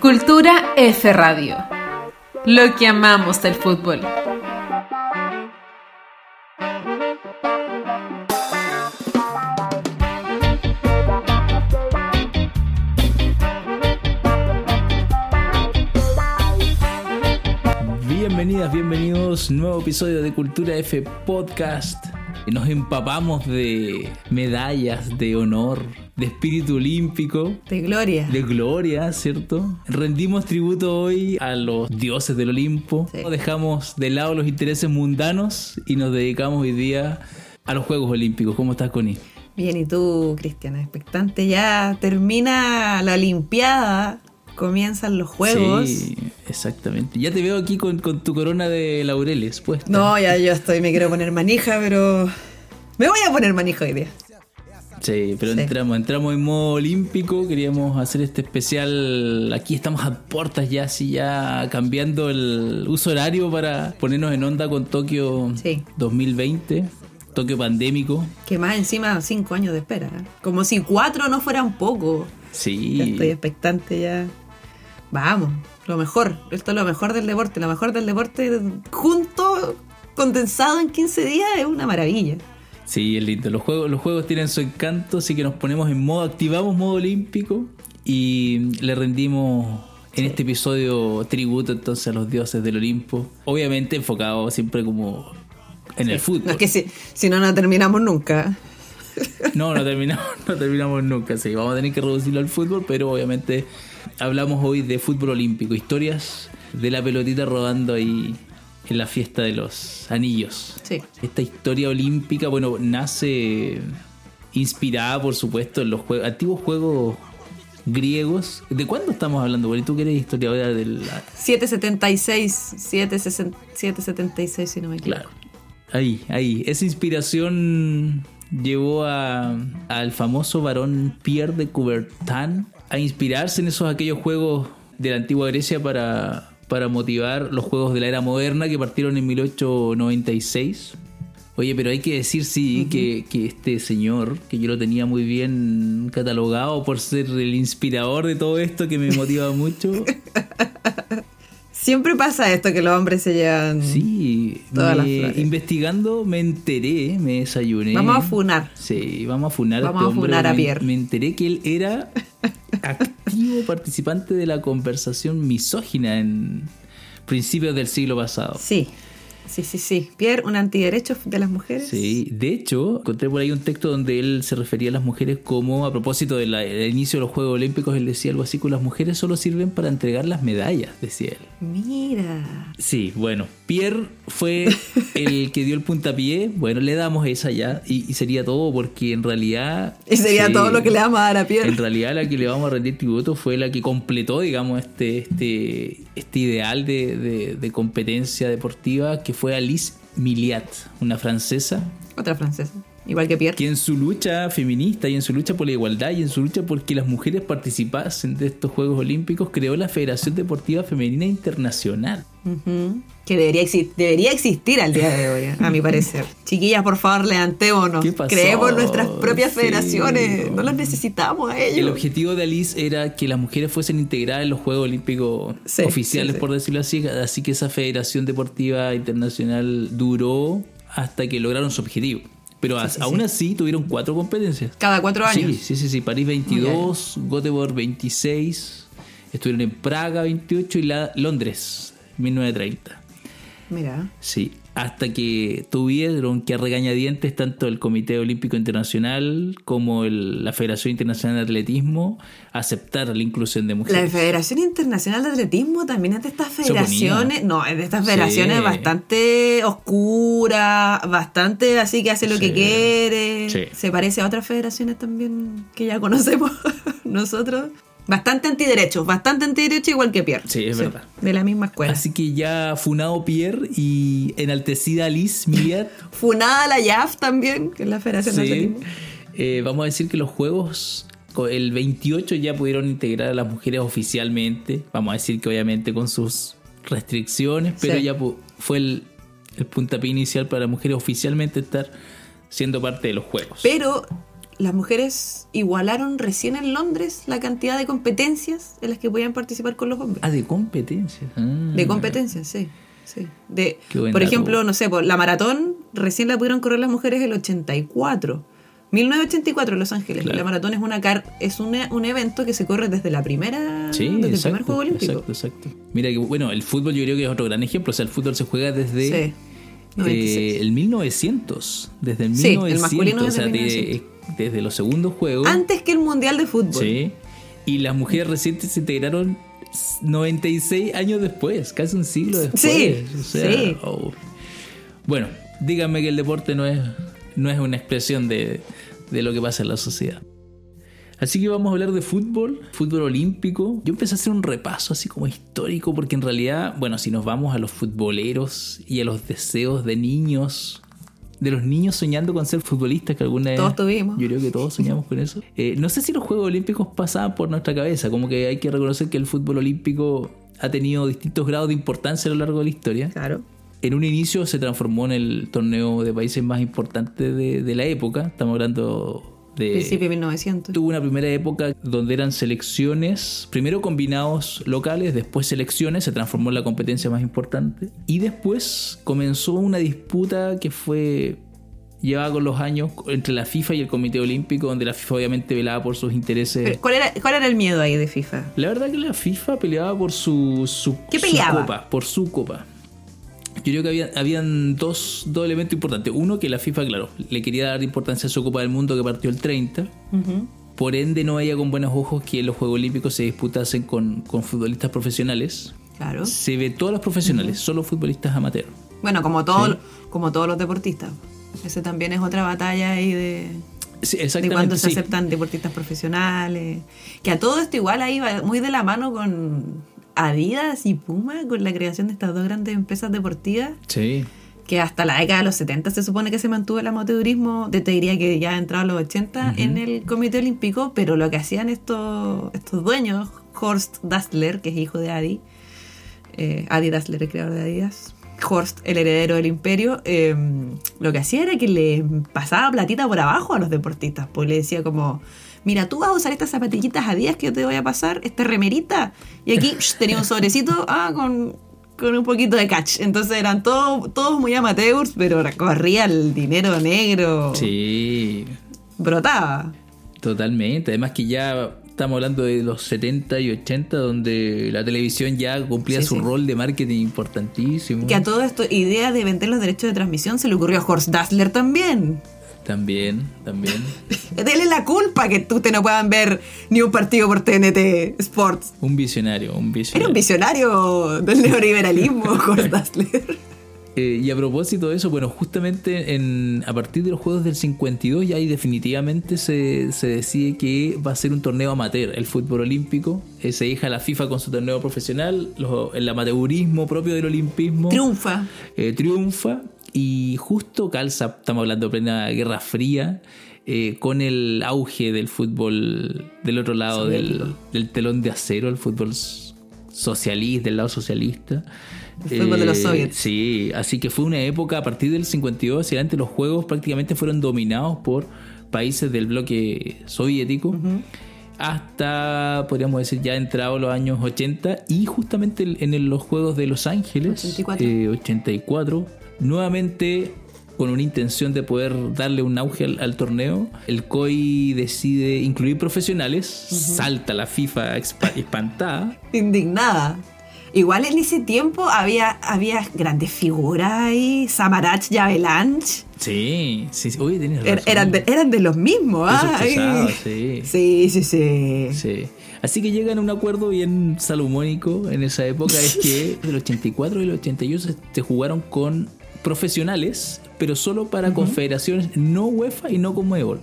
Cultura F Radio. Lo que amamos del fútbol. Bienvenidas, bienvenidos. Nuevo episodio de Cultura F Podcast. Nos empapamos de medallas, de honor, de espíritu olímpico. De gloria. De gloria, ¿cierto? Rendimos tributo hoy a los dioses del Olimpo. Sí. Dejamos de lado los intereses mundanos y nos dedicamos hoy día a los Juegos Olímpicos. ¿Cómo estás, Connie? Bien, ¿y tú, Cristiana? Expectante, ya termina la Olimpiada, comienzan los Juegos. Sí, exactamente. Ya te veo aquí con, con tu corona de laureles puesta. No, ya yo estoy, me quiero poner manija, pero me voy a poner manija hoy día. Sí, pero Sí. entramos, entramos en modo olímpico, queríamos hacer este especial, aquí estamos a puertas ya, así ya cambiando el uso horario para ponernos en onda con Tokio Sí. 2020, Tokio pandémico. Que más encima cinco años de espera. Como si cuatro no fueran poco. Sí, Ya estoy expectante ya. Vamos, lo mejor. Esto es lo mejor del deporte. Lo mejor del deporte junto, condensado en 15 días, es una maravilla. sí, es lindo. Los juegos, los juegos tienen su encanto, así que nos ponemos en modo, activamos modo olímpico y le rendimos en este episodio tributo entonces a los dioses del Olimpo. Obviamente enfocado siempre como en el fútbol. No es que si, si no, no terminamos nunca. No, no terminamos, no terminamos nunca, sí. Vamos a tener que reducirlo al fútbol, pero obviamente hablamos hoy de fútbol olímpico, historias de la pelotita rodando ahí en la fiesta de los anillos. Sí. Esta historia olímpica, bueno, nace inspirada, por supuesto, en los juegos, antiguos juegos griegos. ¿De cuándo estamos hablando? Bueno, tú que eres historiadora del... 776, 760 776 si no me equivoco. Claro. Ahí, ahí. Esa inspiración llevó a- al famoso varón Pierre de Coubertin a inspirarse en esos aquellos juegos de la antigua Grecia para, para motivar los juegos de la era moderna que partieron en 1896. Oye, pero hay que decir, sí, que, que este señor, que yo lo tenía muy bien catalogado por ser el inspirador de todo esto, que me motiva mucho, Siempre pasa esto que los hombres se llevan. Sí, Todas las me- flores. investigando me enteré, me desayuné. Vamos a funar. Sí, vamos a funar Vamos este a hombre. funar a Me- Pierre. Me enteré que él era activo participante de la conversación misógina en principios del siglo pasado. Sí, sí, sí, sí. Pierre, un antiderecho de las mujeres. Sí, de hecho, encontré por ahí un texto donde él se refería a las mujeres como, a propósito del inicio de los Juegos Olímpicos, él decía algo así, que las mujeres solo sirven para entregar las medallas, decía él. Mira. Sí, bueno, Pierre fue el que dio el puntapié. Bueno, le damos esa ya y, y sería todo porque en realidad... Y sería sí, todo lo que le vamos a dar a Pierre. En realidad la que le vamos a rendir tributo fue la que completó, digamos, este, este, este ideal de, de- de competencia deportiva que fue Alice Miliat, una francesa Otra francesa. Igual que Pierre. que en su lucha feminista y en su lucha por la igualdad y en su lucha porque las mujeres participasen de estos Juegos Olímpicos creó la Federación Deportiva Femenina Internacional. Que debería, exi- debería existir al día de hoy, a mi parecer. Chiquillas, por favor, levantémonos. Creemos nuestras propias Sí. federaciones. No las necesitamos a El ellos. objetivo de Alice era que las mujeres fuesen integradas en los Juegos Olímpicos Sí, oficiales, sí. por decirlo así. Así que esa Federación Deportiva Internacional duró hasta que lograron su objetivo. Pero sí, aún sí. así tuvieron cuatro competencias. Cada cuatro años. Sí, sí, sí, sí. París 22, Göteborg 26, estuvieron en Praga 28 y la- Londres 1930. Mira. Sí, hasta que tuvieron que a regañadientes tanto el Comité Olímpico Internacional como el- la Federación Internacional de Atletismo aceptar la inclusión de La mujeres. Federación Internacional de Atletismo también es de estas federaciones, no, es de estas federaciones Sí. bastante oscuras, bastante así que hace lo que quiere. Sí. Se parece a otras federaciones también que ya conocemos nosotros. Bastante antiderechos, bastante antiderecho igual que Pierre. Sí, es verdad. De la misma escuela. Así que ya funado Pierre y enaltecida Alice Miliat, Funada la YAF también, que es la Federación de sí, eh, vamos a decir que los juegos el 28 ya pudieron integrar a las mujeres oficialmente. Vamos a decir que obviamente con sus restricciones, pero Sí. ya pu- fue el, el puntapié inicial para las mujeres oficialmente estar siendo parte de los juegos. Pero las mujeres igualaron recién en Londres la cantidad de competencias en las que podían participar con los hombres. Ah, de competencia. Ah. De competencias, sí. sí. De, por dato. ejemplo, no sé, por la maratón recién la pudieron correr las mujeres el 84. 1984 en Los Ángeles. Claro. La maratón es una car es un, un evento que se corre desde la primera Sí, desde el primer juego olímpico. exacto, exacto. Mira que, bueno, el fútbol yo creo que es otro gran ejemplo. O sea, el fútbol se juega desde Sí. eh, 96. el 1900. Desde el Sí, el 1900. masculino o desde sea, el de- 1900. Desde los segundos juegos. Antes que el Mundial de Fútbol. Sí. Y las mujeres recientes se integraron 96 años después, casi un siglo después. Sí, O sea, sí. oh. Bueno, díganme que el deporte no es, no es una expresión de, de lo que pasa en la sociedad. Así que vamos a hablar de fútbol, fútbol olímpico. Yo empecé a hacer un repaso así como histórico, porque en realidad, bueno, si nos vamos a los futboleros y a los deseos de niños, de los niños soñando con ser futbolistas, que alguna vez. Todos tuvimos. Yo creo que todos soñamos con eso. Eh, no sé si los Juegos Olímpicos pasaban por nuestra cabeza, como que hay que reconocer que el fútbol olímpico ha tenido distintos grados de importancia a lo largo de la historia. Claro. En un inicio se transformó en el torneo de países más importante de, de la época. Estamos hablando de... Principio de 1900. Tuvo una primera época donde eran selecciones, primero combinados locales, después selecciones, se transformó en la competencia más importante. Y después comenzó una disputa que fue llevada con los años entre la FIFA y el Comité Olímpico, donde la FIFA obviamente velaba por sus intereses. ¿cuál, era, ¿Cuál era el miedo ahí de FIFA? La verdad que la FIFA peleaba por su, su, ¿Qué su peleaba? copa, por su copa. Yo creo que había, habían dos, dos elementos importantes. Uno, que la FIFA, claro, le quería dar importancia a su Copa del Mundo que partió el 30. Por ende, no veía con buenos ojos que los Juegos Olímpicos se disputasen con, con futbolistas profesionales. Claro. Se ve todos los profesionales, solo futbolistas amateurs. Bueno, como, todo, Sí. como todos los deportistas. Ese también es otra batalla ahí de, Sí, de cuando se sí. aceptan deportistas profesionales. Que a todo esto igual ahí va muy de la mano con Adidas y Puma, con la creación de estas dos grandes empresas deportivas. Sí. que hasta la década de los 70 se supone que se mantuvo el amateurismo, te diría que ya entrado a los 80 en el Comité Olímpico, pero lo que hacían estos, estos dueños, Horst Dassler, que es hijo de Adi, eh, Adi Dassler, el creador de Adidas, Horst, el heredero del imperio, eh, lo que hacía era que le pasaba platita por abajo a los deportistas, pues le decía como... Mira, tú vas a usar estas zapatillitas Adidas que yo te voy a pasar, esta remerita, y aquí tenía un sobrecito ah, con, con un poquito de catch. Entonces eran todos, todos muy amateurs, pero corría el dinero negro. Sí. Brotaba. Totalmente. Además que ya estamos hablando de los 70 y 80 donde la televisión ya cumplía Sí, su sí. rol de marketing importantísimo. Que a todo esto, idea de vender los derechos de transmisión se le ocurrió a Horst Dassler también. También, también. Dele la culpa que tú te no puedan ver ni un partido por TNT Sports. Un visionario, un Era visionario. un visionario del neoliberalismo, Dassler. Eh, y a propósito de eso, bueno, justamente en, a partir de los Juegos del 52 ya ahí definitivamente se, se decide que va a ser un torneo amateur, el fútbol olímpico. Eh, se deja la FIFA con su torneo profesional, los- el amateurismo propio del olimpismo Triunfa. eh, triunfa y justo calza, estamos hablando de plena Guerra Fría, eh, con el auge del fútbol del otro lado del, del telón de acero, el fútbol socialista, del lado socialista. El fútbol de los soviets. Sí, así que fue una época a partir del 52 hacia adelante los juegos prácticamente fueron dominados por países del bloque soviético. Hasta, podríamos decir, ya entrado los años 80 y justamente en los Juegos de Los Ángeles, 84. eh, 84, nuevamente con una intención de poder darle un auge al, al torneo, el COI decide incluir profesionales, salta la FIFA espantada. Indignada. Igual en ese tiempo había, había grandes figuras ahí, Samaranch y Avalanche. Sí, sí, sí. Oye, tienes Er- razón. eran, de, eran de los mismos, ¿ah? Pesados, sí. Sí, sí, sí. Sí. Así que llegan a un acuerdo bien salomónico en esa época, es que del 84 y el 81 se, se jugaron con profesionales, pero solo para confederaciones no UEFA y no Conmebol.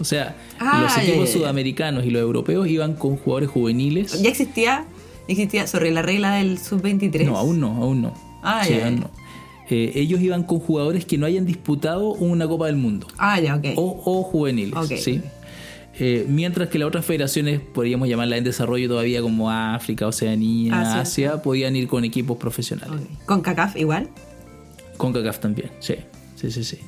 O sea, Ah, los equipos sudamericanos y los europeos iban con jugadores juveniles. Ya existía, existía, sorry, la regla del sub-23. No, aún no, aún no. Ah, Sí, ya, ya. aún no. Eh, ellos iban con jugadores que no hayan disputado una Copa del Mundo. Ah, ya, ok. o, o juveniles. ¿sí? Eh, mientras que las otras federaciones, podríamos llamarlas en desarrollo todavía como África, Oceanía, Asia. Asia, podían ir con equipos profesionales. Con CACAF igual. Con CACAF también, sí, sí, sí, sí.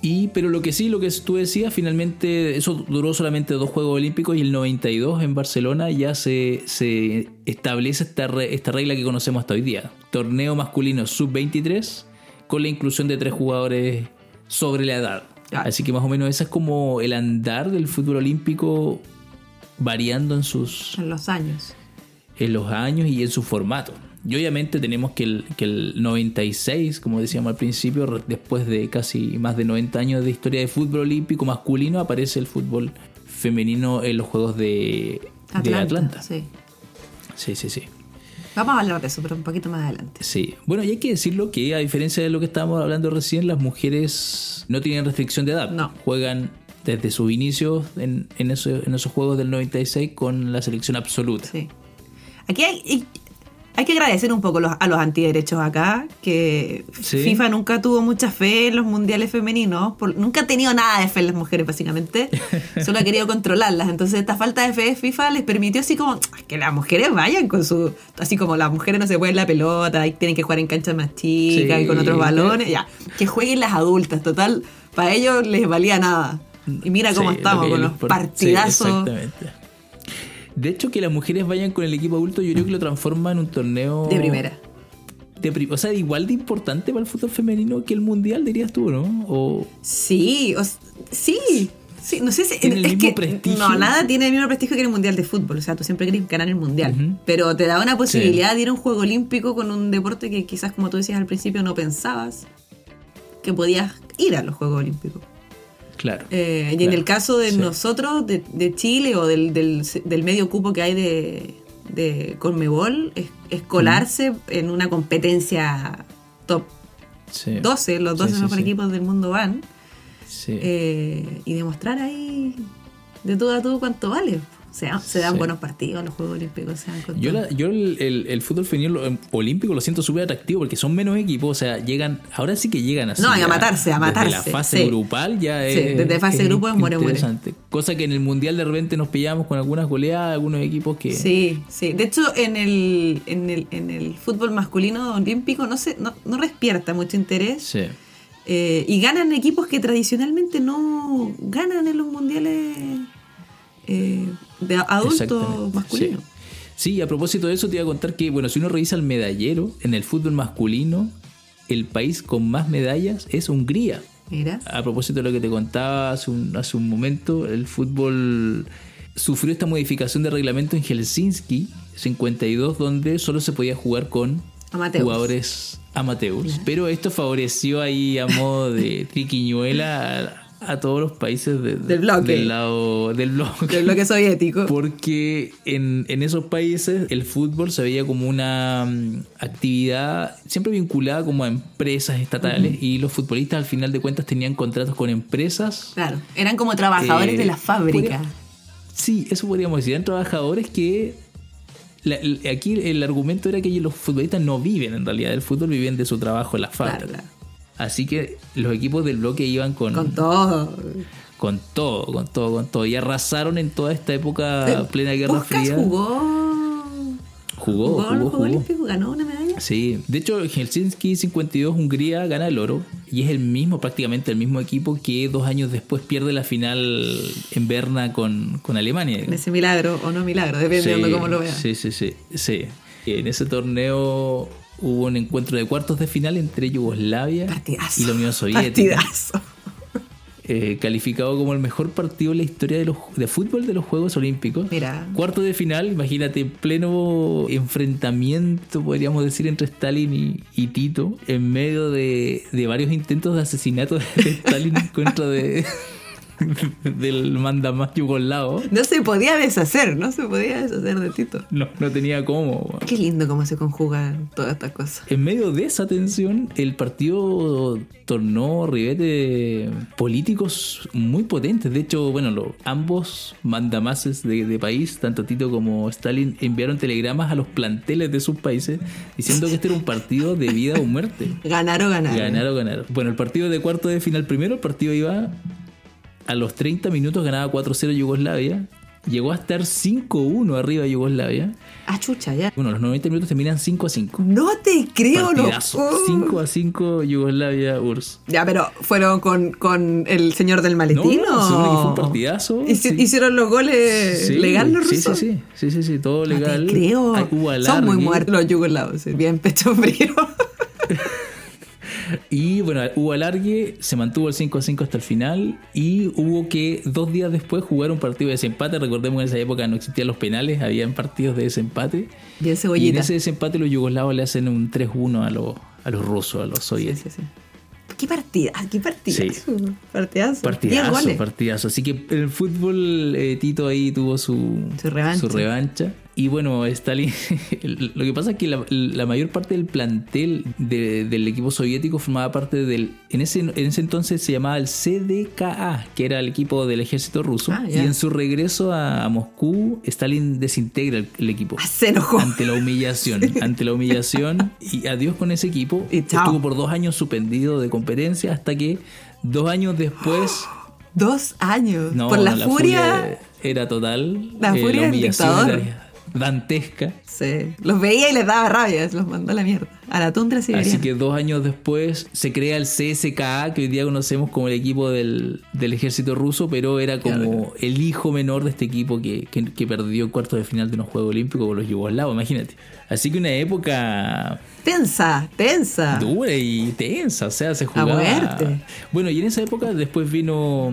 Y, pero lo que sí, lo que tú decías, finalmente eso duró solamente dos Juegos Olímpicos y el 92 en Barcelona ya se, se establece esta, re- esta regla que conocemos hasta hoy día. Torneo masculino sub-23 con la inclusión de tres jugadores sobre la edad. Claro. Así que más o menos ese es como el andar del fútbol olímpico variando en sus En los años. en los años y en su formato. Y obviamente tenemos que el, que el 96, como decíamos al principio, después de casi más de 90 años de historia de fútbol olímpico masculino, aparece el fútbol femenino en los Juegos de de Atlanta. Atlanta. Sí. Sí, sí, sí. Vamos a hablar de eso, pero un poquito más adelante. Sí, bueno, y hay que decirlo que a diferencia de lo que estábamos hablando recién, las mujeres no tienen restricción de edad. No. Juegan desde sus inicios en, en, eso- en esos juegos del 96 con la selección absoluta. Sí. Aquí hay, hay que agradecer un poco los- a los antiderechos acá, que Sí. FIFA nunca tuvo mucha fe en los mundiales femeninos, por- nunca ha tenido nada de fe en las mujeres básicamente, solo ha querido controlarlas. Entonces esta falta de fe de FIFA les permitió así como que las mujeres vayan con su, así como las mujeres no se pueden la pelota, y tienen que jugar en canchas más chicas Sí. y con otros balones, ya, que jueguen las adultas, total, para ellos les valía nada. Y mira cómo Sí, estamos que con los por- partidazos. Exactamente. De hecho, que las mujeres vayan con el equipo adulto, yo creo que lo transforma en un torneo. de primera. de o sea, igual de importante para el fútbol femenino que el mundial, dirías tú, ¿no? O. Sí, o sí. Sí, no sé si Tiene el es mismo que prestigio. no nada tiene el mismo prestigio que el mundial de fútbol, o sea, tú siempre quieres ganar el mundial, pero te da una posibilidad de ir a un juego olímpico con un deporte que quizás como tú decías al principio no pensabas que podías ir a los Juegos Olímpicos. Claro. Eh, y en el caso de sí. nosotros, de, de Chile o del, del, del medio cupo que hay de, de Conmebol, es, es colarse en una competencia top Sí. 12, los 12 Sí, mejores equipos del mundo van. Eh, y demostrar ahí de todo a todo cuánto vale. O sea, se dan Sí. buenos partidos los Juegos Olímpicos. se dan con Yo, la- yo el, el- el fútbol femenino em, olímpico lo siento súper atractivo porque son menos equipos, o sea, llegan, ahora sí que llegan así. No, a matarse, a desde matarse, la fase sí. grupal ya Sí, es. desde fase grupo es muere, muere. interesante. Cosa que en el mundial de repente nos pillamos con algunas goleadas, algunos equipos que. Sí, sí. De hecho, en el, en el, en el fútbol masculino olímpico no, se, no, no despierta mucho interés. Sí. Eh, y ganan equipos que tradicionalmente no ganan en los mundiales eh, de adultos Exactamente, masculinos. Sí. Sí, a propósito de eso te iba a contar que, bueno, si uno revisa el medallero en el fútbol masculino, el país con más medallas es Hungría. Mira. A propósito de lo que te contaba hace un, hace un momento, el fútbol sufrió esta modificación de reglamento en Helsinki 52, donde solo se podía jugar con jugadores amateurs. Pero esto favoreció ahí a modo de triquiñuela a, todos los países de- Del bloque. del lado del bloque. Del bloque soviético. Porque en, en esos países el fútbol se veía como una mm, actividad siempre vinculada como a empresas estatales y los futbolistas al final de cuentas tenían contratos con empresas. Claro, eran como trabajadores Eh, de la fábrica. podría- Sí, eso podríamos decir. Eran trabajadores que... la- el- aquí el argumento era que los futbolistas no viven en realidad del fútbol, viven de su trabajo en la fábrica. Claro, claro. Así que los equipos del bloque iban con, Con todo. con todo, con todo, con todo. Y arrasaron en toda esta época plena Guerra Fría. jugó. Jugó, jugó, Juegos jugó. Olímpicos, ganó una medalla. Sí, de hecho Helsinki 52 Hungría gana el oro y es el mismo, prácticamente el mismo equipo que dos años después pierde la final en Berna con, con Alemania. En ese milagro o no milagro, dependiendo Sí, cómo lo veas. Sí, sí, sí, sí. En ese torneo hubo un encuentro de cuartos de final entre Yugoslavia Partidazo. y la Unión Soviética. Partidazo. eh, calificado como el mejor partido en la historia de, los, de fútbol de los Juegos Olímpicos. Mira. Cuarto de final, imagínate, en pleno enfrentamiento, podríamos decir, entre Stalin y, y Tito, en medio de, de varios intentos de asesinato de Stalin en contra de, del mandamás yugoslavo. No se podía deshacer, no se podía deshacer de Tito. No, no tenía cómo. Qué lindo cómo se conjugan todas estas cosas. En medio de esa tensión, el partido tornó ribete políticos muy potentes. De hecho, bueno, lo- ambos mandamases de, de país, tanto Tito como Stalin, enviaron telegramas a los planteles de sus países diciendo que este era un partido de vida o muerte. Ganar o ganar. Ganar o ganar. Bueno, el partido de cuarto de final primero, el partido iba a los 30 minutos, ganaba 4-0 Yugoslavia. llegó a estar 5-1 arriba de Yugoslavia. Ah, chucha, ya. Bueno, los 90 minutos terminan 5 a 5. No te creo, no. Partidazo. 5 a 5 Yugoslavia URSS. Ya, pero fueron con, con el señor del maletín No, no, o- se supone que fue un partidazo. Hici- sí. ¿Hicieron los goles Sí, legal los rusos? Sí, sí, sí, sí, sí, todo No legal. te creo. Son muy muertos los yugoslavos, sí, bien pecho frío. Y bueno, hubo alargue, se mantuvo el 5 a 5 hasta el final y hubo que dos días después jugar un partido de desempate. Recordemos que en esa época no existían los penales, habían partidos de desempate. Y en ese desempate los yugoslavos le hacen un 3-1 a los, a los rusos, a los Sí, soviéticos. sí, sí. ¿Qué partida? ¿Qué partidazo? Sí. Partidazo. Partidazo, partidazo. Así que en el fútbol eh, Tito ahí tuvo su, Su revancha. revancha. Y bueno, Stalin, lo que pasa es que la, la mayor parte del plantel de- del equipo soviético formaba parte del... En ese, en ese entonces se llamaba el CDKA, que era el equipo del ejército ruso. Ah, y en su regreso a, a Moscú, Stalin desintegra el, el equipo. Ah, se enojó. Ante la humillación, ante la humillación y adiós con ese equipo. Y. Estuvo por dos años suspendido de competencia hasta que dos años después Dos años. no, Por la, furia. era total. La eh, furia del humillación dictador. era dantesca. Sí. Los veía y les daba rabia. Los mandó a la mierda. A la tundra siberiana. Así que dos años después se crea el CSKA, que hoy día conocemos como el equipo del, del ejército ruso, pero era como el hijo menor de este equipo que, que, que perdió el cuarto de final de unos Juegos Olímpicos con los yugoslavos, imagínate. Así que una época Tensa, tensa. dura y tensa, o sea, se jugaba. muerte. Bueno, y en esa época después vino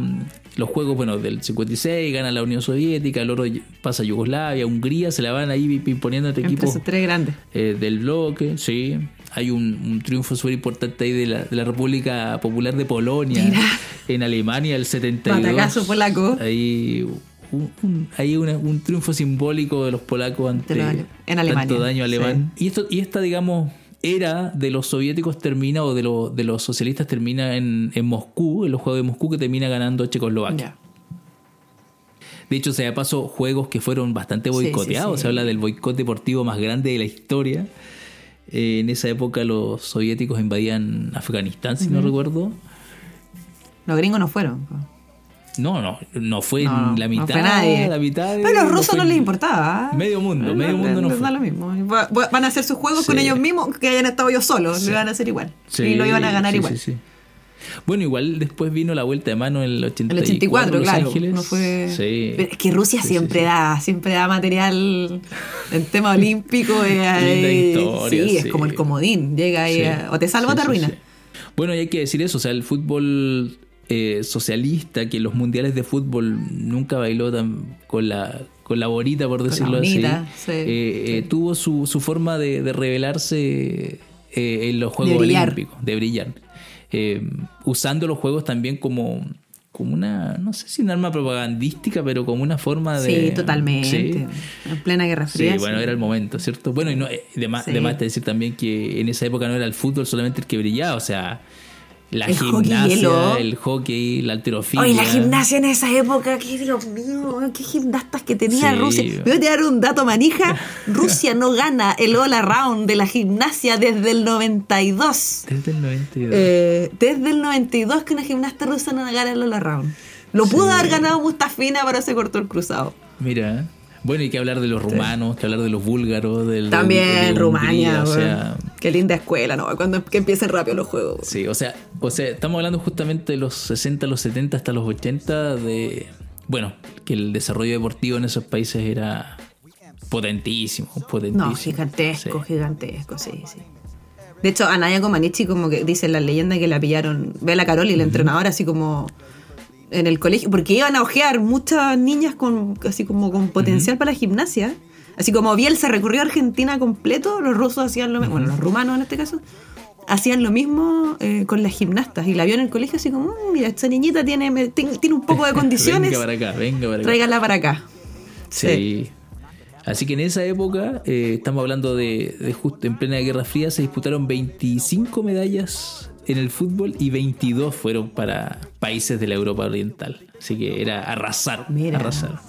los juegos, bueno, del 56, gana la Unión Soviética, el oro pasa a Yugoslavia, Hungría, se la van ahí imponiendo entre Entre equipos tres grandes. eh, del bloque, sí. Hay un, un triunfo súper importante ahí de la, de la República Popular de Polonia, Mira. en Alemania, el 72. Batacazo polaco. Ahí, un, un- hay una- un triunfo simbólico de los polacos ante en Alemania, tanto daño alemán. Y, esto, y esta, digamos, era de los soviéticos termina, o de, los de los socialistas termina en, en Moscú, en los Juegos de Moscú, que termina ganando Checoslovaquia. De hecho, se pasó juegos que fueron bastante Sí, sí, boicoteados. sí. Se habla del boicot deportivo más grande de la historia. Eh, en esa época los soviéticos invadían Afganistán, si no recuerdo. Los gringos no fueron. No, no, no fue No, la no mitad. fue nadie. La mitad de- Pero a los rusos no les importaba. Medio mundo, medio mundo no fue. lo mismo. Van a hacer sus juegos con ellos mismos que hayan estado ellos solos. Sí. Lo iban a hacer igual. Sí, y lo iban a ganar igual. Bueno, igual después vino la vuelta de mano en el 84, El 84, Los claro. Ángeles. No fue... Sí. Pero es que Rusia siempre da, siempre da material en tema olímpico. eh, eh, historia, sí, es como el comodín. Llega ahí a- o te salva o te arruina. Bueno, y hay que decir eso, o sea, el fútbol eh, socialista, que en los mundiales de fútbol nunca bailó tan con la con la bonita, por decirlo así, sí, eh, eh, tuvo su, su forma de, de revelarse eh, en los Juegos brillar. Olímpicos, de brillar, usando los Juegos también como como una, no sé si un arma propagandística, pero como una forma de... Sí, totalmente. Sí. En plena Guerra Sí, Fría. bueno, sí. era el momento, ¿cierto? Bueno, y no, eh, de más, Sí. de decir también que en esa época no era el fútbol solamente el que brillaba, o sea, la El gimnasia, el hockey, la alterofilia. Oye, la gimnasia en esa época, que Dios mío, qué gimnastas que tenía Sí. Rusia. Me voy a dar un dato manija. Rusia no gana el All Around de la gimnasia desde el 92. Desde el 92. Eh, desde el 92 que una gimnasta rusa no gana el All Around. Lo pudo haber ganado Mustafina, pero se cortó el cruzado. Mira, bueno, hay que hablar de los rumanos, que hablar de los búlgaros, del, También de- de Rumania, Hungría, o sea, Qué linda escuela, ¿no? Cuando que empiecen rápido los juegos. sí, o sea, o sea, estamos hablando justamente de los 60, los 70 hasta los 80 de bueno, que el desarrollo deportivo en esos países era potentísimo, potentísimo. No, gigantesco, Sí. gigantesco, sí, sí. De hecho, a Naya Comaneci como que dice la leyenda que la pillaron, ve la Carol y la entrenadora así como en el colegio, porque iban a ojear muchas niñas con así como con potencial para la gimnasia. Así como Bielsa recurrió a Argentina completo, los rusos hacían lo mismo, bueno, los rumanos en este caso, hacían lo mismo eh, con las gimnastas. Y la vio en el colegio así como, "Mm, mira, esta niñita tiene, me- tiene, un poco de condiciones, venga para acá, venga para acá. tráigala para acá. Sí. Así que en esa época, eh, estamos hablando de, de justo en plena Guerra Fría, se disputaron 25 medallas en el fútbol y 22 fueron para países de la Europa Oriental. Así que era arrasar, Mira. arrasar.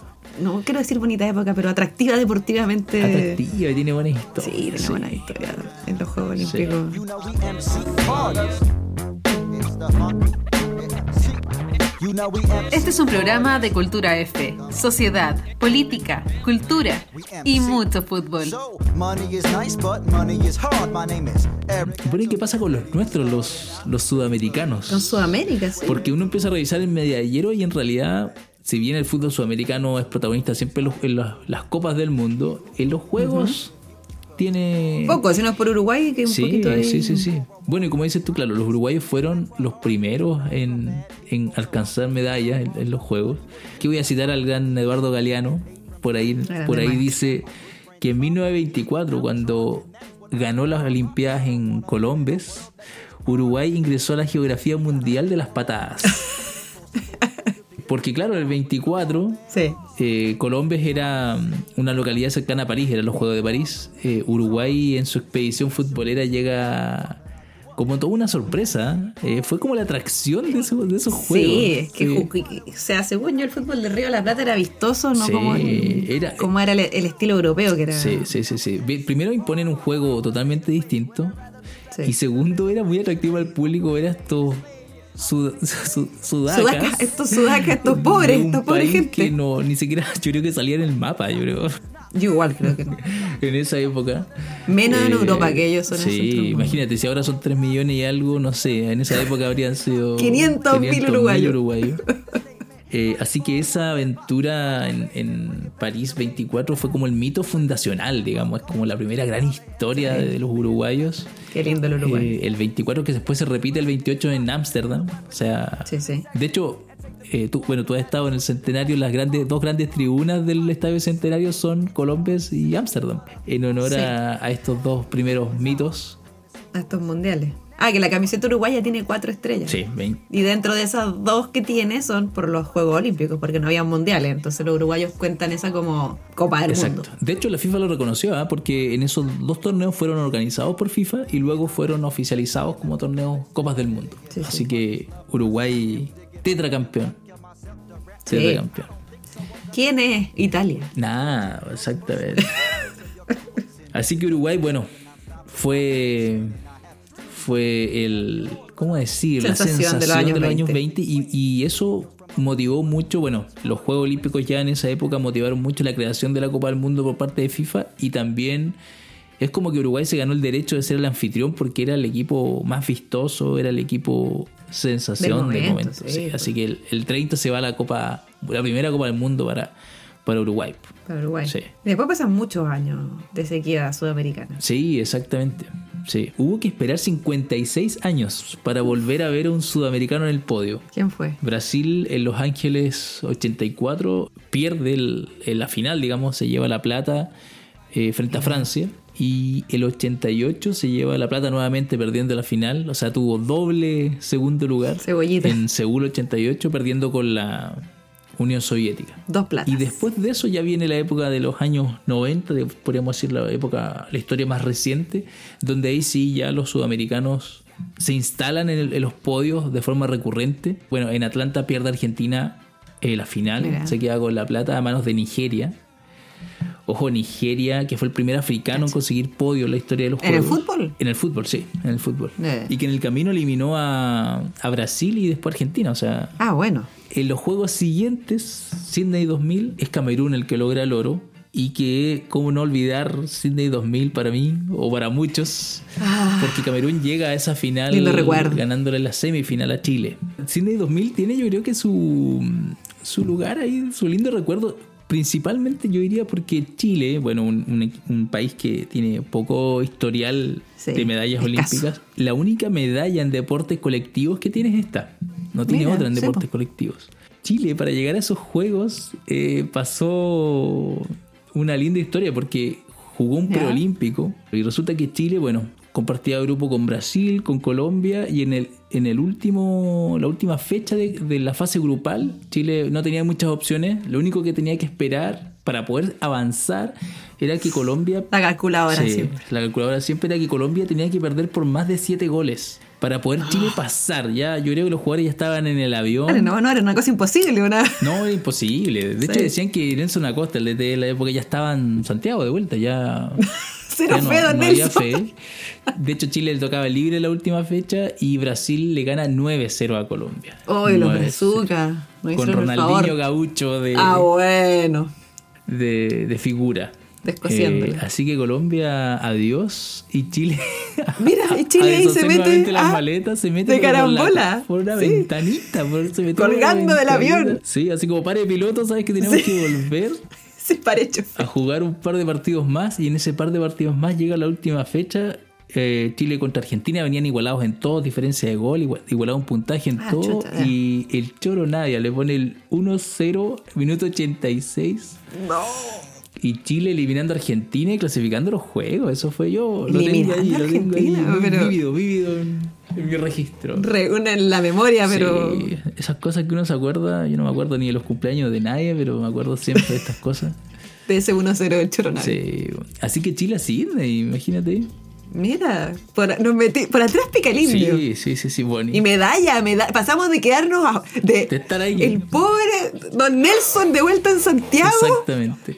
No quiero decir bonita época, pero atractiva deportivamente. Atractiva y tiene buenas historias. Sí, tiene sí. buena historia en los Juegos. Olímpicos. Este es un programa de Cultura F, sociedad, política, cultura y mucho fútbol. Bueno, qué pasa con los nuestros, los, los sudamericanos? Con Sudamérica, sí. Porque uno empieza a revisar el medallero y en realidad, si bien el fútbol sudamericano es protagonista siempre en, los- en las, las copas del mundo, en los juegos tiene... Poco, si no es por Uruguay, que un Sí, poquito sí, sí, sí. Bueno, y como dices tú, claro, los uruguayos fueron los primeros en, en alcanzar medallas en, en los Juegos. Que voy a citar al gran Eduardo Galeano, por ahí, por ahí dice que en 1924, cuando ganó las Olimpiadas en Colombes, Uruguay ingresó a la geografía mundial de las patadas. Porque claro, el 24 Sí. eh, Colombes era mm, una localidad cercana a París, eran los Juegos de París. Eh, Uruguay en su expedición futbolera llega como toda una sorpresa. eh, fue como la atracción de, esos- de esos juegos. Sí, es que, Sí. o sea, según yo, el fútbol de Río de la Plata era vistoso, no Sí, como, el- era- como era el, el estilo europeo que era. Sí, sí, sí, sí. Primero imponen un juego totalmente distinto. Y segundo, era muy atractivo al público ver a estos sud- su- sudacas. Sudacas, estos sudacas, estos pobres, pobres país gente. que no, ni siquiera, yo creo que salía en el mapa, yo creo. Yo igual creo que no. en esa época. Menos en Eh, Europa, que ellos son Sí, imagínate, si ahora son 3 millones y algo, no sé, en esa época habrían sido 500.000 500.000 uruguayos. uruguayos. Eh, así que esa aventura en, en París 24 fue como el mito fundacional, digamos, es como la primera gran historia de los uruguayos. Qué lindo el Uruguay. Eh, el 24 que después se repite el 28 en Ámsterdam. O sea, Sí, sí. de hecho, eh, tú, bueno, tú has estado en el centenario, las grandes, dos grandes tribunas del estadio centenario son Colombes y Ámsterdam, en honor a estos dos primeros mitos. A estos mundiales. Ah, que la camiseta uruguaya tiene cuatro estrellas. Sí, ven- Y dentro de esas dos que tiene son por los Juegos Olímpicos, porque no había mundiales. Entonces los uruguayos cuentan esa como Copa del exacto. Mundo. De hecho, la FIFA lo reconoció, ¿ah? porque en esos dos torneos fueron organizados por FIFA y luego fueron oficializados como torneos Copas del Mundo. Sí, sí. Así que Uruguay, tetracampeón. Sí. Tetracampeón. ¿Quién es Italia? Nada, exactamente. Así que Uruguay, bueno, fue fue el ¿cómo decir? Sensación de los años 20. 20 y, y eso motivó mucho, bueno, los Juegos Olímpicos ya en esa época motivaron mucho la creación de la Copa del Mundo por parte de FIFA y también es como que Uruguay se ganó el derecho de ser el anfitrión porque era el equipo más vistoso, era el equipo sensación Del momento, momento. sí, sí. pues. Así que el, el 30 se va a la Copa, la primera Copa del Mundo para, para Uruguay. Para Uruguay. Sí. Después pasan muchos años de sequía sudamericana. Sí, exactamente. Sí. Hubo que esperar 56 años para volver a ver a un sudamericano en el podio. ¿Quién fue? Brasil en Los Ángeles 84 pierde el- en la final, digamos, se lleva la plata eh, frente a Francia. Y el 88 se lleva la plata nuevamente perdiendo la final. O sea, tuvo doble segundo lugar Cebollita. en Seúl 88 perdiendo con la Unión Soviética. Dos platas. Y después de eso ya viene la época de los años 90, de- podríamos decir la época, la historia más reciente, donde ahí sí ya los sudamericanos se instalan en, el- en los podios de forma recurrente. Bueno, en Atlanta pierde Argentina eh, la final, Mira. se queda con la plata a manos de Nigeria. Ojo, Nigeria, que fue el primer africano en conseguir podio en la historia de los ¿En el Juegos. fútbol? En el fútbol, sí, en el fútbol. Eh. Y que en el camino eliminó a, a Brasil y después a Argentina, o sea, Ah, bueno. en los juegos siguientes, Sydney 2000, es Camerún el que logra el oro. Y que, cómo no olvidar Sydney 2000 para mí, o para muchos, Ah. porque Camerún llega a esa final ganándole la semifinal a Chile. Sydney 2000 tiene yo creo que su, su lugar ahí, su lindo recuerdo, principalmente yo diría porque Chile, bueno, un, un- un país que tiene poco historial Sí, de medallas escaso. olímpicas, la única medalla en deportes colectivos que tiene es esta. No tiene Mira, otra en deportes po. colectivos. Chile, para llegar a esos juegos, eh, pasó una linda historia porque jugó un preolímpico y resulta que Chile, bueno, compartía grupo con Brasil, con Colombia y en el, en el último, la última fecha de, de la fase grupal, Chile no tenía muchas opciones. Lo único que tenía que esperar para poder avanzar era que Colombia La calculadora Sí, siempre. La calculadora siempre era que Colombia tenía que perder por más de 7 goles para poder Chile pasar. Ya, yo creo que los jugadores ya estaban en el avión. No, no, era una cosa imposible. Una... No, era imposible. De hecho, decían que Nelson Acosta, el DT de la época, ya estaba en Santiago de vuelta, ya Cero no, fe, don no había fe. De hecho, Chile le tocaba libre la última fecha y Brasil le gana 9-0 a Colombia. Hoy los 9-0. brazucas. Con Ronaldinho. Gaucho de, Ah, bueno. de, de figura. Eh, así que Colombia, adiós. Y Chile. Mira, y Chile ahí se mete, las ah, maletas, se mete de pero por la- carambola. Por una Sí. ventanita. Por, se metió por una Colgando del ventanita. avión. Sí, así como pare de piloto, sabes que tenemos que volver Sí, a jugar un par de partidos más. Y en ese par de partidos más llega la última fecha. eh, Chile contra Argentina venían igualados en todo, diferencia de gol, igual- igualado un puntaje en Ah, todo. chuta, y el Choro Nadia le pone el 1-0, minuto 86. No. Y Chile eliminando a Argentina y clasificando los juegos. Eso fue yo. Lo tengo Eliminando ahí, lo tengo ahí. Pero- Vívido, vívido en, en mi registro. Reúnen la memoria, pero. Sí, esas cosas que uno se acuerda, yo no me acuerdo ni de los cumpleaños de nadie, pero me acuerdo siempre de estas cosas. De ese 1-0 del Choronal. Sí. Así que Chile a Sydney, imagínate. Mira, por, nos metí, por atrás pica el indio. Sí, sí, sí, sí, bueno. Y medalla, medalla. Pasamos de quedarnos a- de, De estar ahí. El pobre Don Nelson de vuelta en Santiago Exactamente.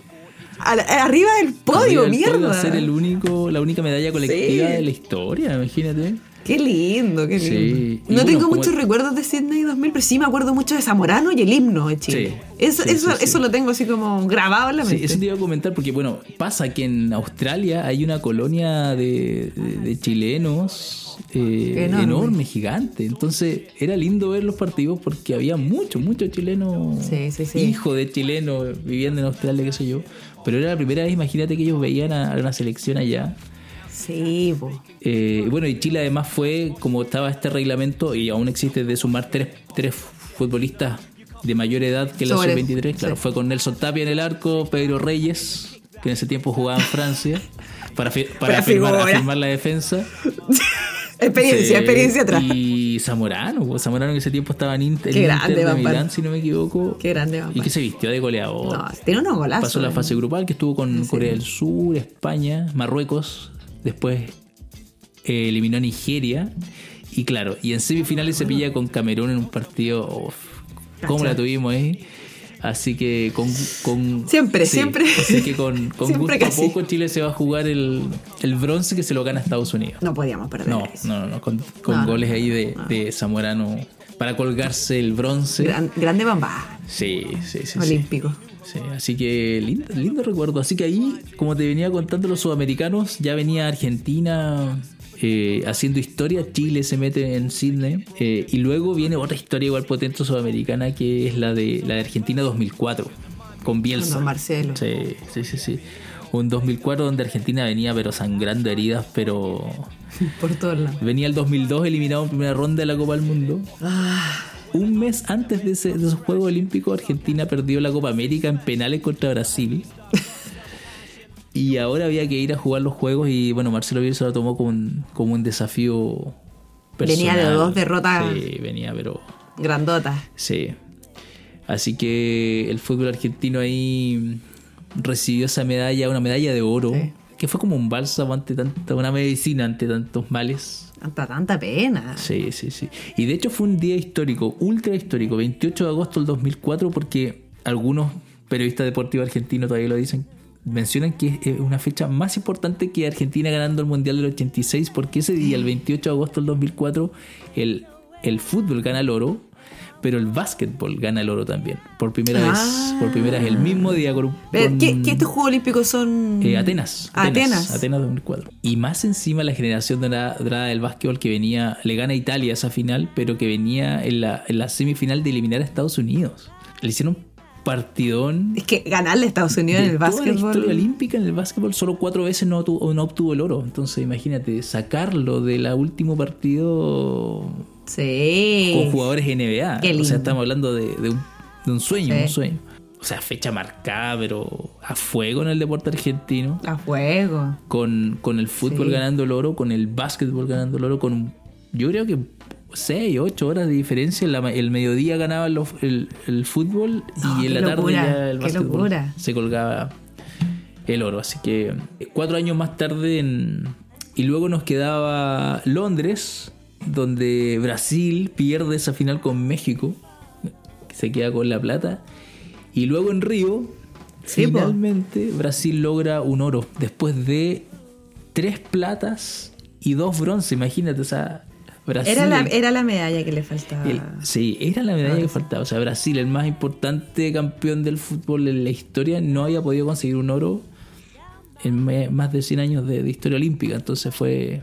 A la- arriba del podio, Arriba del podio mierda. a ser el único, la única medalla colectiva Sí. de la historia, imagínate. Qué lindo, qué lindo. Sí. No bueno, tengo muchos recuerdos de Sydney 2000, pero sí me acuerdo mucho de Zamorano y el himno de Chile. Sí. Eso, Sí, eso, eso lo tengo así como grabado en la mente. eso te iba a comentar porque, bueno, pasa que en Australia hay una colonia de, de- de chilenos eh, Enorme. enorme. gigante. Entonces era lindo ver los partidos porque había muchos, muchos chilenos, hijos de chilenos viviendo en Australia, qué sé yo. Pero era la primera vez, imagínate que ellos veían a, a una selección allá. Sí. Eh, bueno, y Chile además fue, como estaba este reglamento, y aún existe de sumar tres, tres futbolistas de mayor edad que la Sobre- sub-23. Claro, sí. fue con Nelson Tapia en el arco, Pedro Reyes, que en ese tiempo jugaba en Francia, para, fi- para Para firmar, afirmar la defensa. Experiencia, Sí, experiencia atrás. Y Zamorano, Zamorano en ese tiempo estaba en Inter, Qué grande, Inter de. Milán, si no me equivoco. Qué grande, Van Y que se vistió de goleador. No, tiene unos golazos. Pasó la eh. fase grupal que estuvo con Corea del Sur, España, Marruecos, después eh, eliminó a Nigeria y claro, y en semifinales se pilla con Camerún en un partido, uf, ¿cómo Cacha. la tuvimos ahí? Así que con... con- Siempre, siempre. Así que con, con Siempre gusto poco Chile se va a jugar el, el bronce que se lo gana Estados Unidos. No podíamos perder No, eso. no, no, no, con, con No, no, goles ahí de, de Zamorano para colgarse el bronce. Gran- grande bamba. Sí, sí, sí. sí. Olímpico. Sí, así que lindo, lindo recuerdo. Así que ahí, como te venía contando los sudamericanos, ya venía Argentina eh, haciendo historia, Chile se mete en Sydney eh, y luego viene otra historia igual potente sudamericana que es la de la de Argentina 2004 con Bielsa. Con Marcelo. Sí, sí, sí, sí. Un 2004 donde Argentina venía pero sangrando heridas, pero Por todos lados. venía el 2002 eliminado en primera ronda de la Copa del Mundo. Ah, Un mes antes de, ese- de esos Juegos Olímpicos, Argentina perdió la Copa América en penales contra Brasil. y ahora había que ir a jugar los Juegos y bueno, Marcelo Bielsa lo tomó como un, como un desafío personal. Venía de dos derrotas. Sí, venía, pero grandota. sí. Así que el fútbol argentino ahí recibió esa medalla, una medalla de oro, Sí. que fue como un bálsamo ante tanta, una medicina ante tantos males. Tanta, tanta pena. Sí, sí, sí. Y de hecho fue un día histórico, ultra histórico, 28 de agosto del 2004, porque algunos periodistas deportivos argentinos todavía lo dicen, mencionan que es una fecha más importante que Argentina ganando el Mundial del 86, porque ese día, el 28 de agosto del 2004, el, el fútbol gana el oro, pero el básquetbol gana el oro también. Por primera Ah. vez, por primera vez, el mismo día con... Con- ¿qué, qué estos Juegos Olímpicos son? eh, Atenas, Atenas. Atenas 2004. Y más encima la generación dorada dorada del básquetbol que venía, le gana a Italia esa final, pero que venía en la, en la semifinal de eliminar a Estados Unidos. Le hicieron partidón. Es que ganarle a Estados Unidos en el toda la básquetbol. historia olímpica en el básquetbol solo cuatro veces no, obtuvo- no obtuvo el oro. Entonces imagínate, sacarlo del último partido Sí. con jugadores NBA. Qué O sea, estamos hablando de, de un, de un sueño, Sí. un sueño. O sea, fecha marcada, pero a fuego en el deporte argentino A fuego. con, con el fútbol Sí. ganando el oro, con el básquetbol ganando el oro, con un- yo creo que 6, 8 horas de diferencia. En la el mediodía ganaba los- el, el fútbol y en qué la tarde locura, ya el básquetbol se colgaba el oro. Así que eh, cuatro años más tarde en- y luego nos quedaba Londres, donde Brasil pierde esa final con México, que se queda con la plata. Y luego en Río, Sí, po. finalmente Brasil logra un oro después de tres platas y dos bronce, imagínate, o sea, Brasil. Era la, el- era la medalla que le faltaba. el- sí, era la medalla Ahora que sí. faltaba. O sea, Brasil, el más importante campeón del fútbol en la historia, no había podido conseguir un oro en más de 100 años de, de historia olímpica. Entonces fue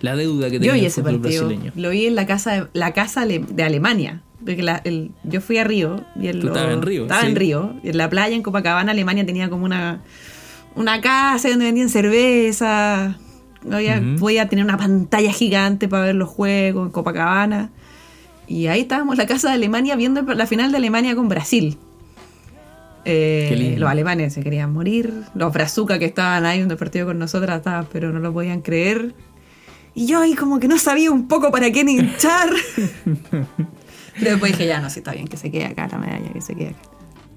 la deuda que Yo tenía vi el ese partido. brasileño. Lo vi en la casa de, la casa de Alemania. Porque la- el- yo fui a Río. Y en Tú lo- estabas en Río, Estaba sí. en Río. En la playa, en Copacabana, Alemania tenía como una, una casa donde vendían cerveza. Ujú. Podía tener una pantalla gigante para ver los juegos en Copacabana. Y ahí estábamos en la casa de Alemania viendo la final de Alemania con Brasil. Eh, los alemanes se querían morir. Los brazucas que estaban ahí en el partido con nosotras, estaban, pero no lo podían creer. Y yo ahí como que no sabía un poco para qué hinchar. pero después dije, ya no, sí, está bien, que se quede acá la medalla, que se quede acá.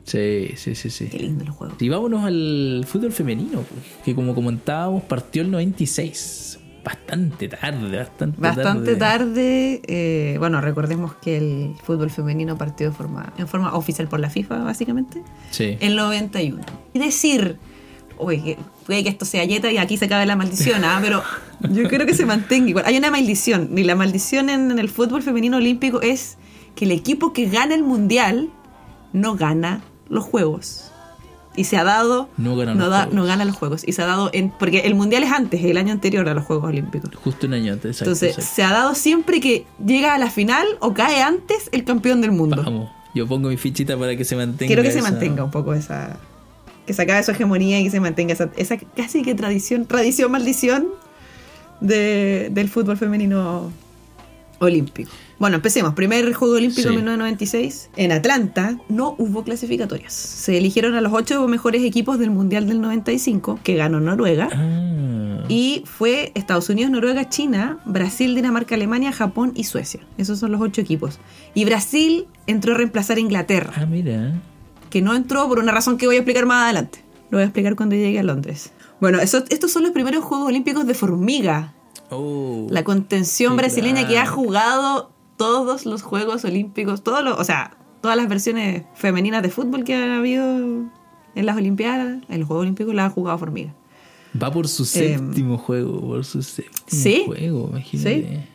Sí, sí, sí, sí. Qué lindo el juego. Y vámonos al fútbol femenino, que como comentábamos, partió el 96. Bastante tarde, bastante, Bastante tarde. eh, bueno, recordemos que el fútbol femenino partió de forma, en forma oficial por la FIFA, básicamente. Sí. el 91. Y decir, oye, que puede que esto sea yeta y aquí se acabe la maldición, ¿ah? pero yo creo que se mantenga igual. Hay una maldición, y la maldición en, en el fútbol femenino olímpico es que el equipo que gana el mundial no gana los juegos. Y se ha dado, No gana los da- Juegos. no gana los juegos. Y se ha dado, en, porque el mundial es antes, el año anterior a los Juegos Olímpicos. Justo un año antes, exacto, Entonces, exacto. se ha dado siempre que llega a la final o cae antes el campeón del mundo. Vamos, yo pongo mi fichita para que se mantenga. Quiero que se mantenga un poco esa. Que se acabe su hegemonía y que se mantenga esa, esa casi que tradición, tradición, maldición de- del fútbol femenino olímpico. Bueno, empecemos. Primer Juego Olímpico Sí. 1996. En Atlanta no hubo clasificatorias. Se eligieron a los ocho mejores equipos del Mundial del 95, que ganó Noruega. Ah, Y fue Estados Unidos, Noruega, China, Brasil, Dinamarca, Alemania, Japón y Suecia. Esos son los ocho equipos. Y Brasil entró a reemplazar a Inglaterra ah, mira. que no entró por una razón que voy a explicar más adelante. Lo voy a explicar cuando llegue a Londres. Bueno, eso- estos son los primeros Juegos Olímpicos de Formiga, Oh, la contención brasileña que ha jugado todos los Juegos Olímpicos, todos los, o sea, todas las versiones femeninas de fútbol que han habido en las Olimpiadas, en los Juegos Olímpicos, las ha jugado Formiga. va por su séptimo juego, por su séptimo ¿Sí? juego, imagínate.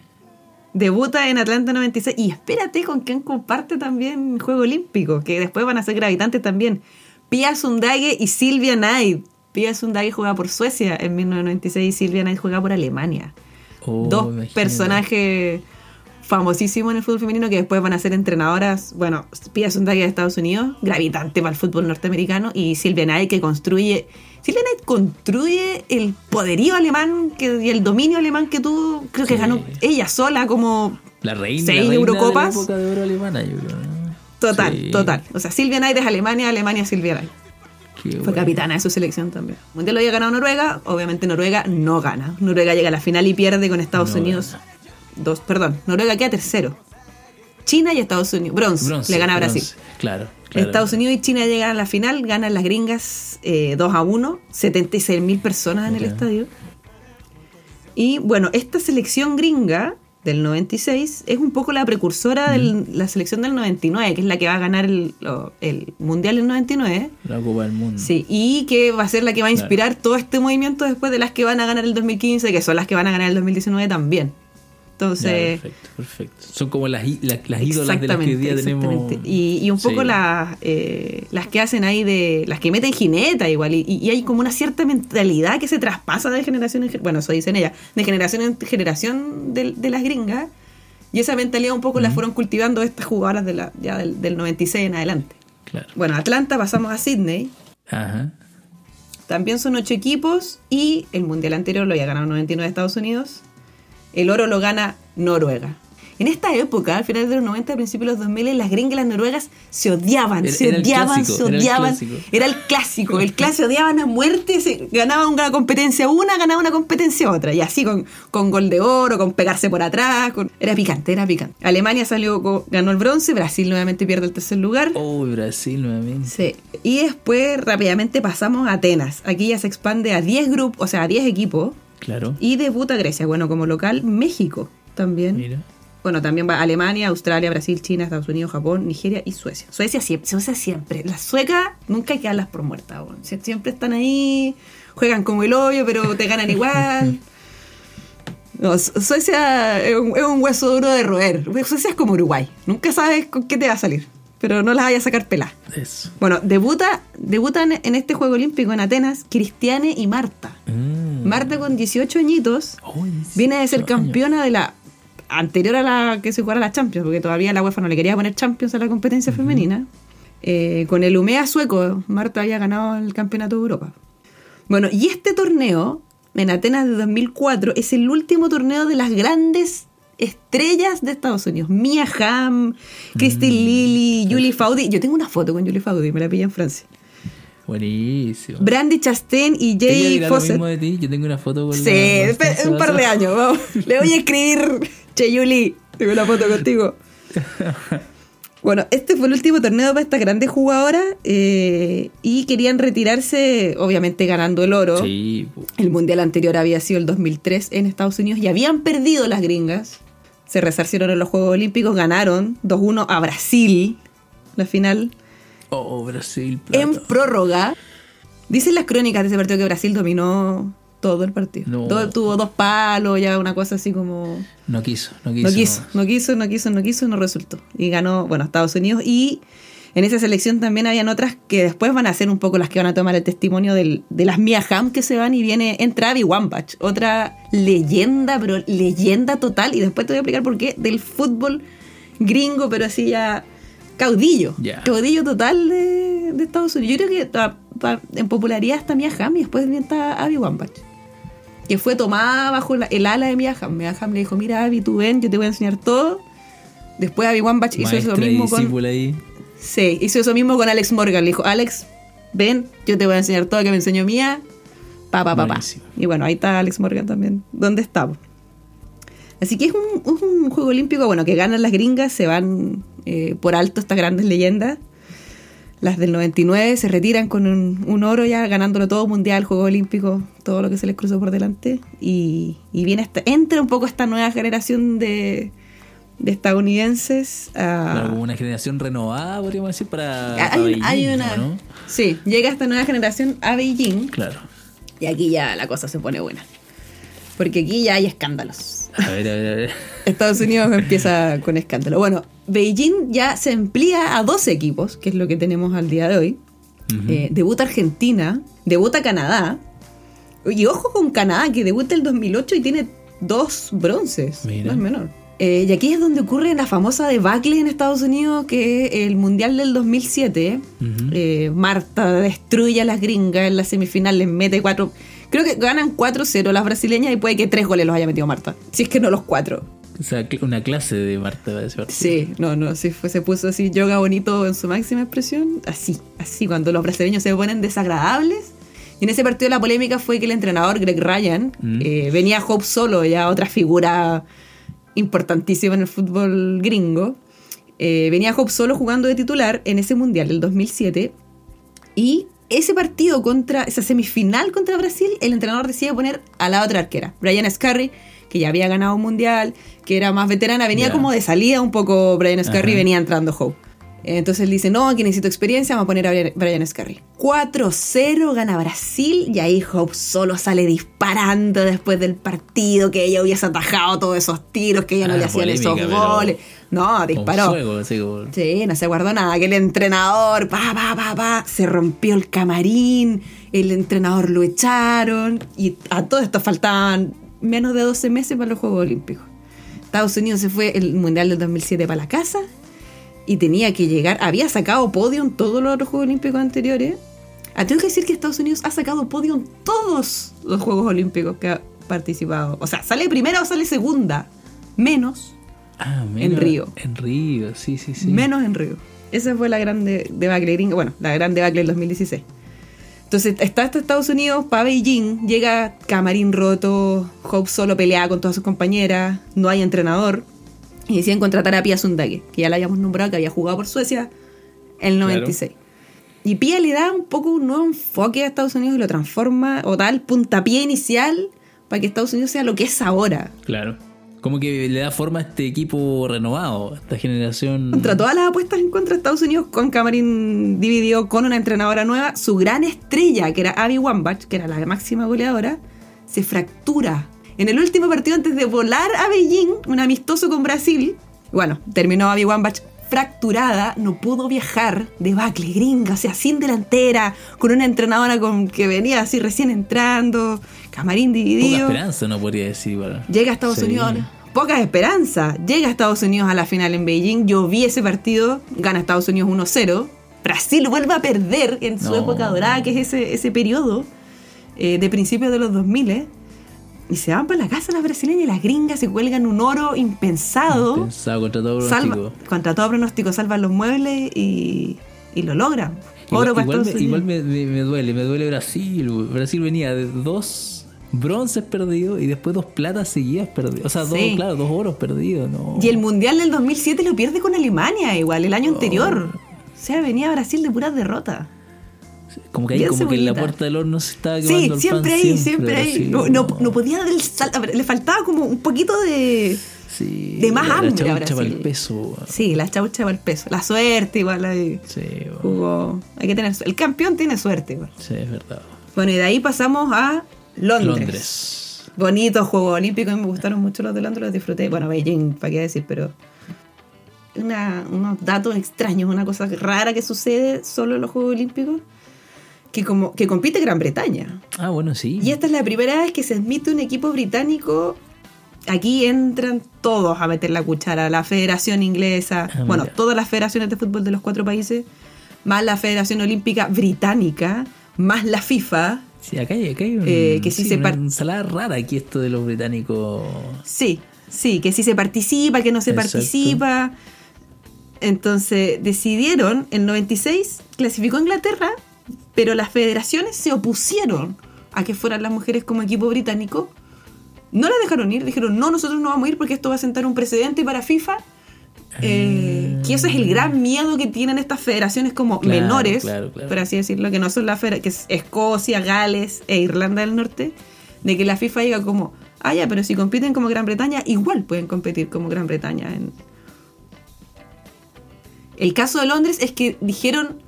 Debuta en Atlanta 96 y espérate con quién comparte también Juego Olímpico, que después van a ser gravitantes también. Pia Sundhage y Silvia Knight. Pia Sundhage juega por Suecia en 1996 y Silvia Knight juega por Alemania. Oh, Dos imagínate. personajes famosísimos en el fútbol femenino que después van a ser entrenadoras. Bueno, Pia Sundhage de Estados Unidos, gravitante para el fútbol norteamericano, y Silvia Knight que construye. Silvia Knight construye el poderío alemán que, y el dominio alemán que tuvo. Creo que Sí. ganó ella sola como La reina, Seis la reina Eurocopas. de la época de oro alemana, yo creo. Total, Sí. total. O sea, Silvia Knight es Alemania, Alemania Silvia Knight. Qué Fue bueno. capitana de su selección también. El Mundial lo había ganado Noruega, obviamente Noruega no gana. Noruega llega a la final y pierde con Estados No Unidos. gana. Dos, perdón, Noruega queda tercero. China y Estados Unidos. Bronce, Bronce, le gana a bronce. Brasil. Claro, claro. Estados Unidos y China llegan a la final, ganan las gringas eh, 2 a 1, 76 mil personas en el estadio. Y bueno, esta selección gringa del 96 es un poco la precursora de la selección del 99, que es la que va a ganar el, Mundial del 99. La Copa del Mundo. Sí, y que va a ser la que va a Claro. inspirar todo este movimiento después de las que van a ganar el 2015, que son las que van a ganar el 2019 también. Ya, Entonces, perfecto, perfecto. Son como las, las, las ídolas de las que hoy día tenemos. Y, y un poco Sí. las, eh, las que hacen ahí de. las que meten jineta igual. Y, y hay como una cierta mentalidad que se traspasa de generación en generación. Bueno, eso dicen ellas. De generación en generación de, de las gringas. Y esa mentalidad un poco la fueron cultivando estas jugadoras de la, ya del, del 96 en adelante. Claro. Bueno, Atlanta pasamos a Sydney. Ajá. También son ocho equipos y el mundial anterior lo había ganado 99 Estados Unidos. El oro lo gana Noruega. En esta época, al final de los 90, a principios de los 2000, las gringas y las noruegas se odiaban, Era- se era odiaban, clásico, se odiaban. Era el clásico, el clásico, se odiaban a muerte, se ganaban una competencia una, ganaba una competencia otra. Y así con, con gol de oro, con pegarse por atrás. con- Era picante, era picante. Alemania salió, ganó el bronce, Brasil nuevamente pierde el tercer lugar. Oh, Brasil nuevamente. Sí. Y después rápidamente pasamos a Atenas. Aquí ya se expande a 10 grupos, o sea, a 10 equipos. Claro. Y debuta Grecia. Bueno, como local, México también. Mira. Bueno, también va Alemania, Australia, Brasil, China, Estados Unidos, Japón, Nigeria y Suecia. Suecia siempre, Suecia siempre. Las suecas nunca hay que darlas por muertas. Siempre están ahí, juegan como el hoyo, pero te ganan igual. No, Su- Suecia es un, es un hueso duro de roer. Suecia es como Uruguay. Nunca sabes con qué te va a salir. Pero no las vayas a sacar peladas. Eso. Bueno, debuta, debutan en este Juego Olímpico en Atenas Cristiane y Marta. Mm. Marta con 18 añitos Oh, viene de ser 18 años. campeona de la anterior a la que se jugara la Champions, porque todavía la UEFA no le quería poner Champions a la competencia femenina. Eh, con el Umea sueco, Marta había ganado el campeonato de Europa. Bueno, y este torneo, en Atenas de 2004, es el último torneo de las grandes estrellas de Estados Unidos. Mia Hamm, Christine Lilly, Julie Faudy. Yo tengo una foto con Julie Faudy, me la pillé en Francia. Buenísimo. Brandy Chastain y ¿Ella Jay dirá lo Fawcett. mismo de ti? Yo tengo una foto con Sí, la- un par de años, vamos. Le voy a escribir, Che Yuli, tengo una foto contigo. Bueno, este fue el último torneo para estas grandes jugadoras eh, y querían retirarse, obviamente ganando el oro. Sí, El mundial anterior había sido el 2003 en Estados Unidos y habían perdido las gringas. Se resarcieron en los Juegos Olímpicos, ganaron 2-1 a Brasil, la final Oh, Brasil. plata. en prórroga. Dicen las crónicas de ese partido que Brasil dominó todo el partido. No. Todo- tuvo dos palos, ya una cosa así como... No quiso, no quiso. No quiso, no quiso, no quiso, no quiso, no resultó. Y ganó, bueno, Estados Unidos. Y en esa selección también habían otras que después van a ser un poco las que van a tomar el testimonio del- de las Mia Hamm que se van y viene, entra Abby Wambach, otra leyenda, pero leyenda total. Y después te voy a explicar por qué, del fútbol gringo, pero así ya caudillo. Ya. Caudillo total de, de Estados Unidos. Yo creo que ta- en popularidad está Mia Hamm y después viene está Abby Wambach que fue tomada bajo la- el ala de Mia Hamm. Mia Hamm le dijo, mira Abby, tú ven, yo te voy a enseñar todo. Después Abby Wambach hizo eso mismo con... ahí. Sí, hizo eso mismo con Alex Morgan. Le dijo, Alex, ven, yo te voy a enseñar todo que me enseñó Mía. Pa, pa, pa, pa. Y bueno, ahí está Alex Morgan también. ¿Dónde estamos? Así que es un, juego olímpico, bueno, que ganan las gringas, se van eh, por alto estas grandes leyendas. Las del 99 se retiran con un, un oro ya, ganándolo todo mundial, Juego Olímpico, todo lo que se les cruzó por delante. Y, y viene esta, entra un poco esta nueva generación de, de estadounidenses. Claro, como una generación renovada, podríamos decir, para. para hay, Beijing, hay una. ¿no? Sí, llega esta nueva generación a Beijing Claro. y aquí ya la cosa se pone buena. Porque aquí ya hay escándalos. A ver, a ver, a ver. Estados Unidos empieza con escándalo. Bueno, Beijing ya se amplía a 12 equipos, que es lo que tenemos al día de hoy. Ujú. Eh, debuta Argentina, debuta Canadá. Y ojo con Canadá, que debuta el 2008 y tiene dos bronces. Mira. No es menor. Eh, y aquí es donde ocurre la famosa debacle en Estados Unidos, que es el Mundial del 2007. Ujú. Eh, Marta destruye a las gringas en la semifinal, les mete cuatro. Creo que ganan 4-0 las brasileñas y puede que tres goles los haya metido Marta. Si es que no los cuatro. O sea, una clase de Marta de. Sí, no, no, sí fue, se puso así yoga bonito en su máxima expresión. Así, así, cuando los brasileños se ponen desagradables. Y en ese partido la polémica fue que el entrenador Greg Ryan Mm. eh, venía a Hope solo, ya otra figura importantísima en el fútbol gringo. Eh, venía Hope solo jugando de titular en ese mundial del 2007. Y ese partido contra, esa semifinal contra Brasil, el entrenador decide poner a la otra arquera, Brian Scarry, que ya había ganado un mundial, que era más veterana, venía como de salida un poco Brian Scarry, venía entrando Hope. Entonces él dice, no, que necesito experiencia, vamos a poner a Brian- Scarry. 4-0 gana Brasil y ahí Hope solo sale disparando después del partido, que ella hubiese atajado todos esos tiros, que ella no Ah, le hacían esos goles. No, disparó. fuego, así como- Sí, no se guardó nada. Que el entrenador, pa, pa, pa, pa, se rompió el camarín, el entrenador lo echaron y a todo esto faltaban menos de 12 meses para los Juegos Olímpicos. Estados Unidos se fue el Mundial del 2007 para la casa y tenía que llegar, había sacado podio en todos los otros Juegos Olímpicos anteriores. Ah, tengo que decir que Estados Unidos ha sacado podio en todos los Juegos Olímpicos que ha participado. O sea, sale primera o sale segunda. Menos Ah, En menos- Río. En Río, sí, sí, sí. Menos en Río. Esa fue la grande debacle gringa. Bueno, la gran debacle del 2016. Entonces está hasta Estados Unidos, para Beijing, llega Camarín roto, Hope solo pelea con todas sus compañeras, no hay entrenador. Y deciden contratar a Pia Sundake, que ya la habíamos nombrado, que había jugado por Suecia en el Claro. 96. Y Pia le da un poco un nuevo enfoque a Estados Unidos y lo transforma, o da el puntapié inicial para que Estados Unidos sea lo que es ahora. Claro. Como que le da forma a este equipo renovado, a esta generación. Contra todas las apuestas en contra de Estados Unidos, con Camarín dividió con una entrenadora nueva. Su gran estrella, que era Abby Wambach, que era la máxima goleadora, se fractura. En el último partido, antes de volar a Beijing, un amistoso con Brasil, bueno, terminó Abby Wambach fracturada, no pudo viajar de Bacle, gringa, o sea, sin delantera, con una entrenadora con, que venía así recién entrando, camarín Poca dividido. esperanza, no podría decir. Llega a Estados Sí. Unidos. Pocas esperanzas. Llega a Estados Unidos a la final en Beijing. Yo vi ese partido. Gana Estados Unidos 1-0. Brasil vuelve a perder en su No. época dorada, que es ese, ese periodo eh, de principios de los 2000. Y se van para la casa las brasileñas y las gringas se cuelgan un oro impensado. Pensado contra todo Salva, pronóstico. contra todo pronóstico, salvan los muebles y, y lo logran. Oro Igual, igual me, igual me, me- me duele, me duele Brasil. Brasil venía de dos bronces perdidos y después dos platas seguidas perdidas. O sea, dos, Sí. claro, dos oros perdidos. No. Y el Mundial del 2007 lo pierde con Alemania, igual, el año Oh. anterior. O sea, venía Brasil de puras derrotas. Como que ahí, como que en la puerta del horno se estaba Sí, quemando el siempre pan, ahí, siempre ahí. No, no, no podía dar el salto. Le faltaba como un poquito de. Sí, de más la- la hambre a chaucha para el peso. Sí, la chaucha para el peso. La suerte, igual ahí. Sí. Jugó. Hay que tener. El campeón tiene suerte, igual. sí, es verdad. Bueno, y de ahí pasamos a Londres. Londres. Bonitos Juegos Olímpicos, me gustaron mucho los de Londres, los disfruté. Bueno, Beijing, para qué decir, pero. Una, unos datos extraños, una cosa rara que sucede solo en los Juegos Olímpicos, que, como, que compite Gran Bretaña. Ah, bueno, sí. Y esta es la primera vez que se admite un equipo británico. Aquí entran todos a meter la cuchara. La Federación Inglesa, Ah, bueno, todas las federaciones de fútbol de los cuatro países, más la Federación Olímpica Británica, más la FIFA. Sí, acá hay, acá hay un- Eh, que sí se una par- ensalada rara aquí esto de los británicos. Sí, sí, que sí se participa, que no se Exacto. participa. Entonces decidieron, en 96 clasificó Inglaterra, pero las federaciones se opusieron a que fueran las mujeres como equipo británico. No las dejaron ir, dijeron, no, nosotros no vamos a ir porque esto va a sentar un precedente para FIFA. Eh, que eso es el gran miedo que tienen estas federaciones como Claro, menores, claro, claro. por así decirlo, que no son las que es Escocia, Gales e Irlanda del Norte, de que la FIFA diga como, ah, ya, pero si compiten como Gran Bretaña, igual pueden competir como Gran Bretaña. En... El caso de Londres es que dijeron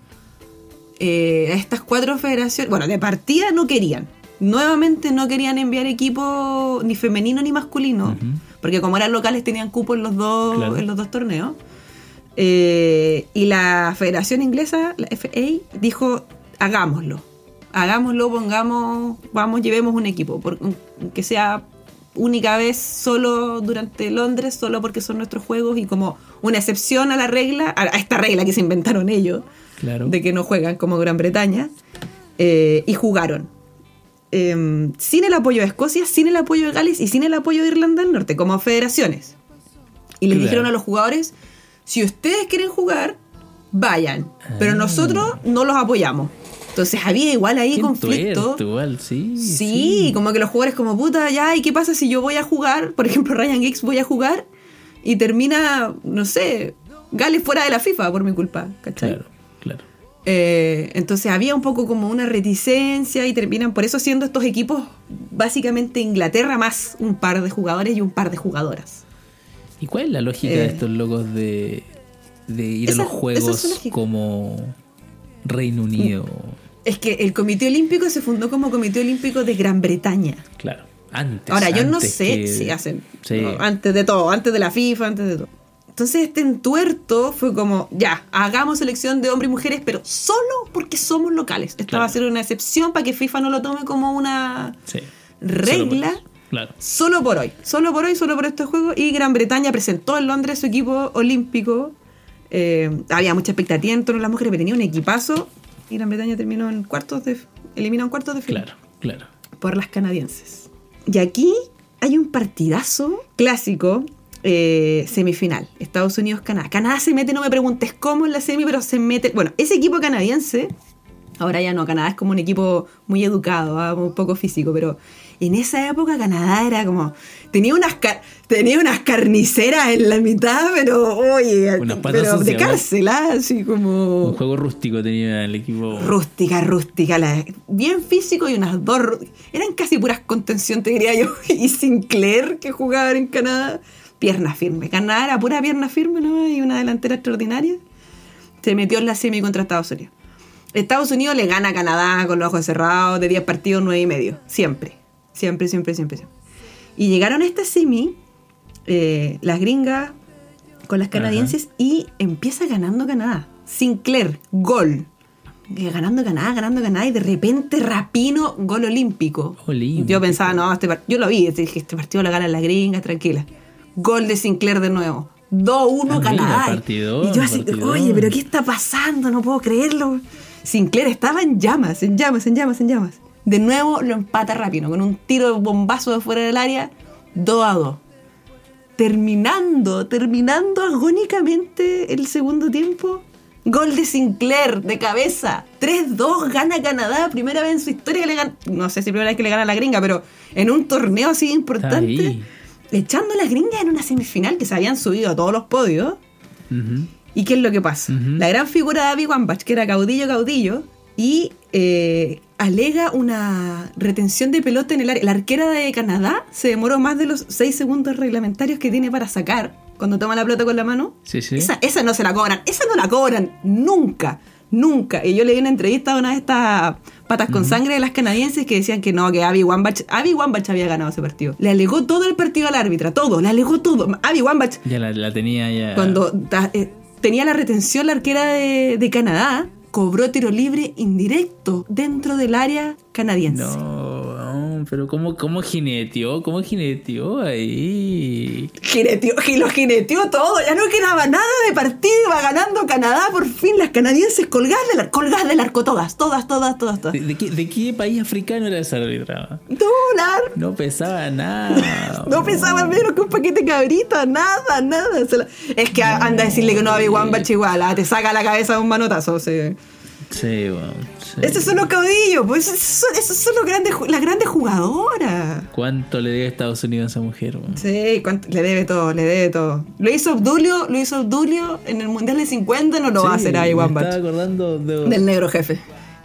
eh, a estas cuatro federaciones, bueno, de partida no querían. Nuevamente no querían enviar equipo ni femenino ni masculino, porque como eran locales tenían cupo en los dos, Claro. en los dos torneos. Eh, y la Federación Inglesa, la FA, dijo, hagámoslo. Hagámoslo, pongamos, vamos, llevemos un equipo, por- que sea única vez solo durante Londres, solo porque son nuestros juegos y como una excepción a la regla, a esta regla que se inventaron ellos, Claro. de que no juegan como Gran Bretaña, eh, y jugaron. Eh, sin el apoyo de Escocia, sin el apoyo de Gales y sin el apoyo de Irlanda del Norte, como federaciones. Y les Claro. dijeron a los jugadores, si ustedes quieren jugar, vayan, pero Ah. nosotros no los apoyamos. Entonces había igual ahí conflicto. igual, sí. Sí, como que los jugadores como puta, ya, ¿y qué pasa si yo voy a jugar? Por ejemplo, Ryan Giggs voy a jugar y termina, no sé, Gales fuera de la FIFA por mi culpa, ¿cachai? Claro. Eh, entonces había un poco como una reticencia y terminan por eso siendo estos equipos básicamente Inglaterra más un par de jugadores y un par de jugadoras. ¿Y cuál es la lógica Eh. de estos locos de, de ir Esa- a los es juegos lógica. como Reino Unido? Es que el Comité Olímpico se fundó como Comité Olímpico de Gran Bretaña. Claro, antes. Ahora, yo no sé que- si hacen. Sí. no, antes de todo, antes de la FIFA, antes de todo. Entonces, este entuerto fue como, ya, hagamos selección de hombres y mujeres, pero solo porque somos locales. Claro. va a ser una excepción para que FIFA no lo tome como una Sí. regla. Solo por- Claro. Solo por hoy, solo por hoy, solo por estos juegos. Y Gran Bretaña presentó en Londres su equipo olímpico. Eh, había mucha expectativa en torno a las mujeres, pero tenía un equipazo. Y Gran Bretaña terminó en cuartos de. eliminó en cuartos de final Claro, claro. por las canadienses. Y aquí hay un partidazo clásico, eh, semifinal, Estados Unidos-Canadá. Canadá se mete, no me preguntes cómo en la semi, pero se mete... Bueno, ese equipo canadiense Ahora ya no, Canadá es como un equipo muy educado, ¿ah? un poco físico, pero en esa época Canadá era como. Tenía unas, tenía unas carniceras en la mitad, pero oye, pero de cárcel, ¿ah? así como. Un juego rústico tenía el equipo. Rústica, rústica, la- bien físico y unas dos. Eran casi puras contención, te diría yo. Y Sinclair, que jugaban en Canadá, pierna firme. Canadá era pura pierna firme, ¿no? Y una delantera extraordinaria. Se metió en la semi contra Estados Unidos. Estados Unidos le gana a Canadá con los ojos cerrados, de 10 partidos, 9 y medio. Siempre. Siempre, siempre, siempre. siempre. Y llegaron a esta semi, eh, las gringas con las canadienses, y empieza ganando Canadá. Sinclair, gol. Eh, Ganando Canadá, ganando Canadá, y de repente Rapino, gol olímpico. Olímpico. Yo pensaba, no, este yo lo vi, dije, este partido lo ganan las gringas, tranquila. Gol de Sinclair de nuevo. 2-1 Ah, mira, Canadá. y yo así, oye, pero ¿qué está pasando? No puedo creerlo. Sinclair estaba en llamas, en llamas, en llamas, en llamas. De nuevo lo empata Rapino con un tiro de bombazo de fuera del área, 2 a 2. Terminando, terminando agónicamente el segundo tiempo. Gol de Sinclair de cabeza. 3-2 gana Canadá. Primera vez en su historia que le gana. No sé si primera vez que le gana a la gringa, pero en un torneo así importante. Echando a las gringas en una semifinal que se habían subido a todos los podios. ¿Y qué es lo que pasa? La gran figura de Abby Wambach, que era caudillo, caudillo, y eh, alega una retención de pelota en el área. La arquera de Canadá se demoró más de los 6 segundos reglamentarios que tiene para sacar cuando toma la pelota con la mano. Sí, sí. Esa, esa no se la cobran, esa no la cobran nunca, nunca. Y yo leí una entrevista a una de estas patas con sangre de las canadienses que decían que no, que Abby Wambach, Abby Wambach había ganado ese partido. Le alegó todo el partido al árbitra, todo, le alegó todo. Abby Wambach Ya la, la tenía ya. cuando ta- eh, tenía la retención la arquera de, de Canadá, cobró tiro libre indirecto dentro del área canadiense. No, pero ¿cómo, cómo jineteó? ¿Cómo jineteó ahí? Jineteó, lo jineteó todo, ya no quedaba nada de partido, iba ganando Canadá, por fin las canadienses colgadas del, colgadas del arco, todas, todas, todas, todas, todas. ¿De, de qué, de qué país africano era esa arbitrada? Dólar. No pesaba nada. No pesaba menos que un paquete de cabrita, nada, nada. La- Es que anda a decirle que no había Wambach igual, ah, te saca la cabeza de un manotazo. sí. Sí, bueno. sí. Esos son los caudillos, pues esos son, esos son los grandes, las grandes jugadoras. ¿Cuánto le debe Estados Unidos a esa mujer? weón? Sí, ¿cuánto? le debe todo, le debe todo. Lo hizo Obdulio, lo hizo Obdulio en el Mundial de 50, no lo va a hacer ahí Wambach. estaba acordando de... Del negro jefe.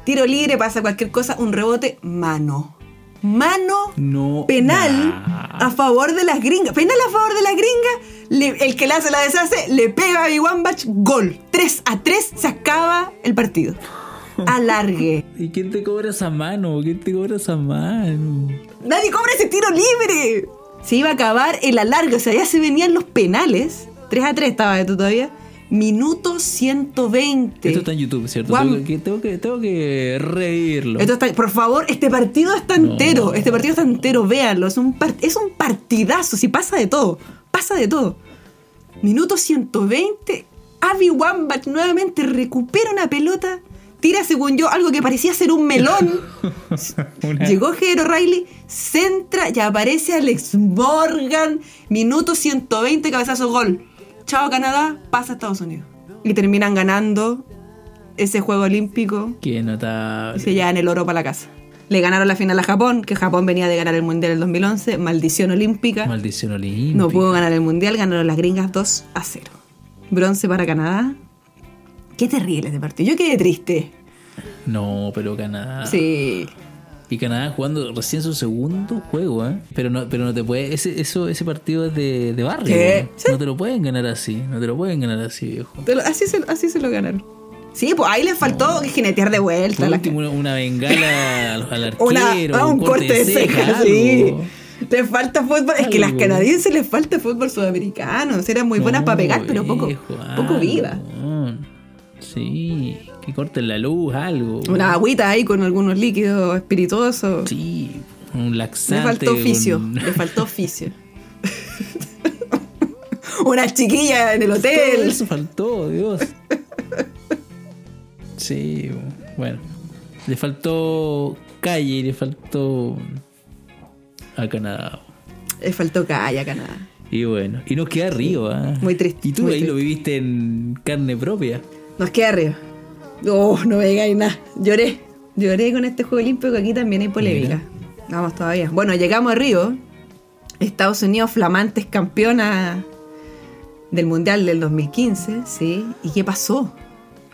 Tiro libre, pasa cualquier cosa, un rebote, mano. Mano No. penal Nah. a favor de las gringas. Penal a favor de las gringas. le- el que la hace la deshace, le pega a Iwanbach, gol. 3 a 3 se acaba el partido. Alargue. ¿Y quién te cobra esa mano? ¿Quién te cobra esa mano? Nadie cobra ese tiro libre. Se iba a acabar el alargue, o sea, ya se venían los penales. 3 a 3 estaba esto todavía. Minuto 120. Esto está en YouTube, ¿cierto? Tengo que, tengo que, tengo que reírlo. Esto está- por favor, este partido está No. entero. Este partido está entero, véanlo. Es un, es un partidazo. Si pasa de todo, pasa de todo. Minuto 120. Abby Wambach nuevamente recupera una pelota. Tira, según yo, algo que parecía ser un melón. Una- Llegó Jero Riley, centra y aparece Alex Morgan. Minuto 120, cabezazo gol. Chao Canadá, pasa a Estados Unidos. Y terminan ganando ese juego olímpico Qué y notable. se llevan el oro para la casa. Le ganaron la final a Japón, que Japón venía de ganar el Mundial del 2011, maldición olímpica. Maldición olímpica. no pudo ganar el Mundial, ganaron las gringas 2 a 0. Bronce para Canadá. Qué terrible este partido. Yo quedé triste. No, pero Canadá. Sí. Y Canadá jugando recién su segundo juego, ¿eh? Pero no, pero no te puede. Ese, eso, ese partido es de, de barrio. ¿Qué? weón. No te lo pueden ganar así. No te lo pueden ganar así, viejo. Así, se, así se lo ganaron. Sí, pues ahí les faltó jinetear de vuelta. Por la- último, una, una bengala al, al arquero. una, ah, un corte de ceja, sí. Les falta fútbol. Es que a las canadienses les falta fútbol sudamericano. Eran muy buenas No, para pegar, pero poco, viejo, poco algo, viva. Sí, que corten la luz, algo. Una agüita ahí con algunos líquidos espirituosos. Sí, un Le laxante. faltó oficio, un- le faltó oficio. Una chiquilla en el Todo hotel. eso faltó, Dios. Sí, bueno. Le faltó calle y le faltó a Canadá. Le faltó calla, Canadá. Y bueno, y nos queda Río, ¿ah? Muy triste, Y tú ahí lo viviste en carne propia. Nos queda arriba. Oh, no me digáis nada. Lloré. Lloré con este juego olímpico. Aquí también hay polémica. Vamos todavía. Bueno, llegamos a Río. Estados Unidos, flamantes campeona del Mundial del 2015, ¿sí? ¿Y qué pasó?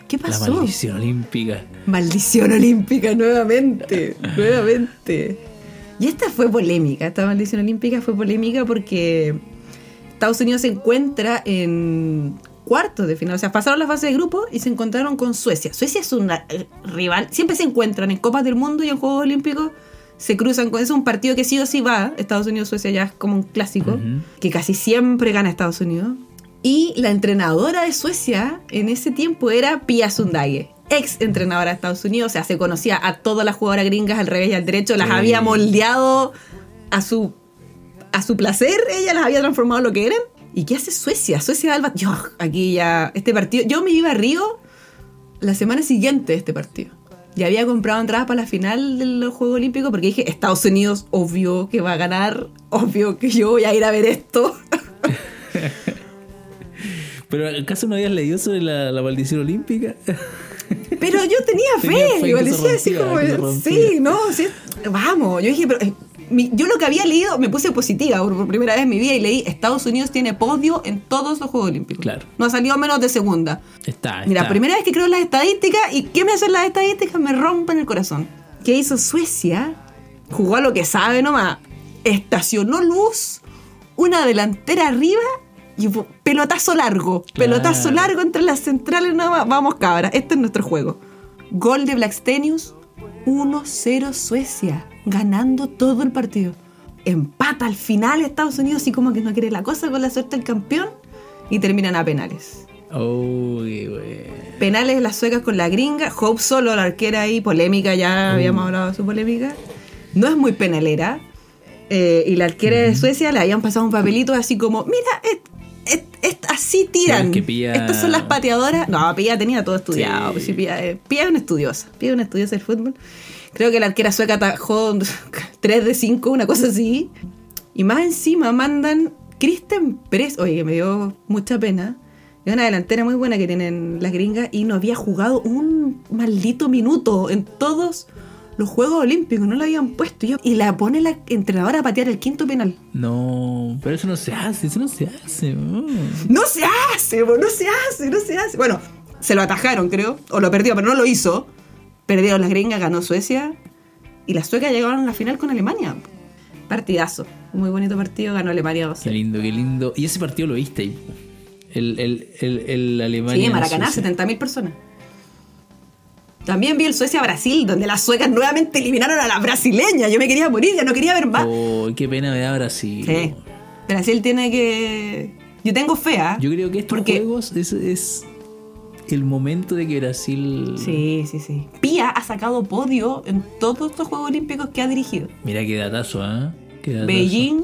¿Qué La pasó? maldición olímpica. Maldición olímpica nuevamente, nuevamente. Y esta fue polémica, esta maldición olímpica fue polémica porque Estados Unidos se encuentra en cuartos de final, o sea, pasaron la fase de grupo y se encontraron con Suecia. Suecia es una eh, rival, siempre se encuentran en Copas del Mundo y en Juegos Olímpicos, se cruzan con eso, un partido que sí o sí va, Estados Unidos-Suecia ya es como un clásico, que casi siempre gana Estados Unidos. Y la entrenadora de Suecia en ese tiempo era Pia Sundhage, ex entrenadora de Estados Unidos, o sea, se conocía a todas las jugadoras gringas al revés y al derecho, las Sí. había moldeado a su, a su placer, ella las había transformado en lo que eran. ¿Y qué hace Suecia? Suecia Alba, yo aquí ya, este partido, yo me iba a Río la semana siguiente de este partido. Ya había comprado entradas para la final de los Juegos Olímpicos porque dije, Estados Unidos, obvio que va a ganar, obvio que yo voy a ir a ver esto. Pero ¿acaso no habías leído sobre la, la maldición olímpica? Pero yo tenía Tenía fe, fe igual se decía así como, sí, no, sí, vamos. Yo dije, pero eh, mi- yo lo que había leído, me puse positiva por, primera vez en mi vida y leí, Estados Unidos tiene podio en todos los Juegos Olímpicos. Claro. No ha salido menos de segunda. Está, Mira, primera vez que creo en las estadísticas y ¿qué me hacen las estadísticas? Me rompen el corazón. ¿Qué hizo Suecia? Jugó a lo que sabe nomás. Estacionó luz, una delantera arriba y pelotazo largo. Claro. Pelotazo largo entre las centrales nomás. Vamos, cabra, este es nuestro juego. Gol de Blackstenius, 1-0 Suecia, ganando todo el partido. Empata al final Estados Unidos y como que no quiere la cosa con la suerte del campeón y terminan a penales. Uy, güey. Penales las suecas con la gringa. Hope solo, la arquera ahí, polémica, ya habíamos hablado de su polémica. No es muy penalera. Eh, y la arquera de Suecia le habían pasado un papelito así como, mira, es- es- es- así tiran. Que Estas son las pateadoras. No, Pía tenía todo estudiado. Sí. pues sí, Pía, eh, Pía es una estudiosa. Pía es una estudiosa del fútbol. Creo que la arquera sueca atajó 3 de 5, una cosa así. Y más encima mandan Kristen Press, oye, que me dio mucha pena. Es una delantera muy buena que tienen las gringas y no había jugado un maldito minuto en todos los Juegos Olímpicos, no la habían puesto. Y la pone la entrenadora a patear el quinto penal. No, pero eso no se hace, eso no se hace. mm. No se hace, no se hace, no se hace. Bueno, se lo atajaron, creo, o lo perdió, pero no lo hizo. Perdieron las gringas, ganó Suecia y las suecas llegaron a la final con Alemania. Partidazo, un muy bonito partido, ganó Alemania 2 Qué lindo, qué lindo. Y ese partido lo viste. El, el, el, el Alemania. Sí, Maracaná, Suecia. 70.000 personas. También vi el Suecia-Brasil, donde las suecas nuevamente eliminaron a las brasileñas. Yo me quería morir, ya no quería ver más. Oh, qué pena me da Brasil. Sí. Brasil tiene que. Yo tengo fe, ¿ah? Yo creo que estos Porque- juegos es, es el momento de que Brasil. Sí, sí, sí. Pía ha sacado podio en todos estos Juegos Olímpicos que ha dirigido: Mira qué datazo, ¿ah? Qué datazo. Beijing,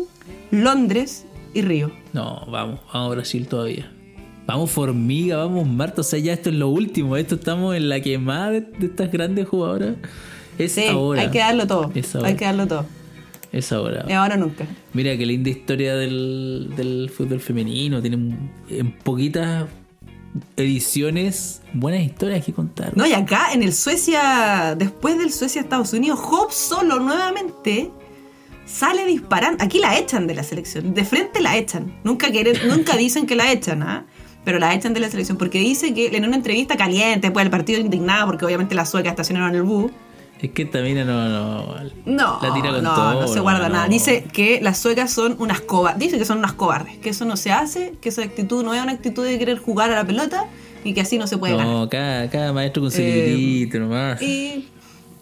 Londres y Río. No, vamos, vamos a Brasil todavía. Vamos Formiga, vamos Marta, o sea, ya esto es lo último, esto estamos en la quemada de, de estas grandes jugadoras. Es Sí, ahora. hay que darlo todo. Es ahora. Hay que darlo todo. Es ahora. Y ahora nunca. Mira qué linda historia del, del fútbol femenino. Tienen en poquitas ediciones buenas historias que contar. No, y acá en el Suecia, después del Suecia-Estados Unidos, Hope solo nuevamente sale disparando. Aquí la echan de la selección, de frente la echan. Nunca, quieren, nunca dicen que la echan, ¿ah? Pero la echan de la selección porque dice que en una entrevista caliente, después del partido indignada, porque obviamente las suecas estacionaron el bus. Es que también no, no. No, La tira con no, todo, no se guarda no. nada. Dice que las suecas son unas cobardes. Dice que son unas cobardes, que eso no se hace, que esa actitud no es una actitud de querer jugar a la pelota y que así no se puede ganar. No, cada, cada maestro con su Eh, nomás. Y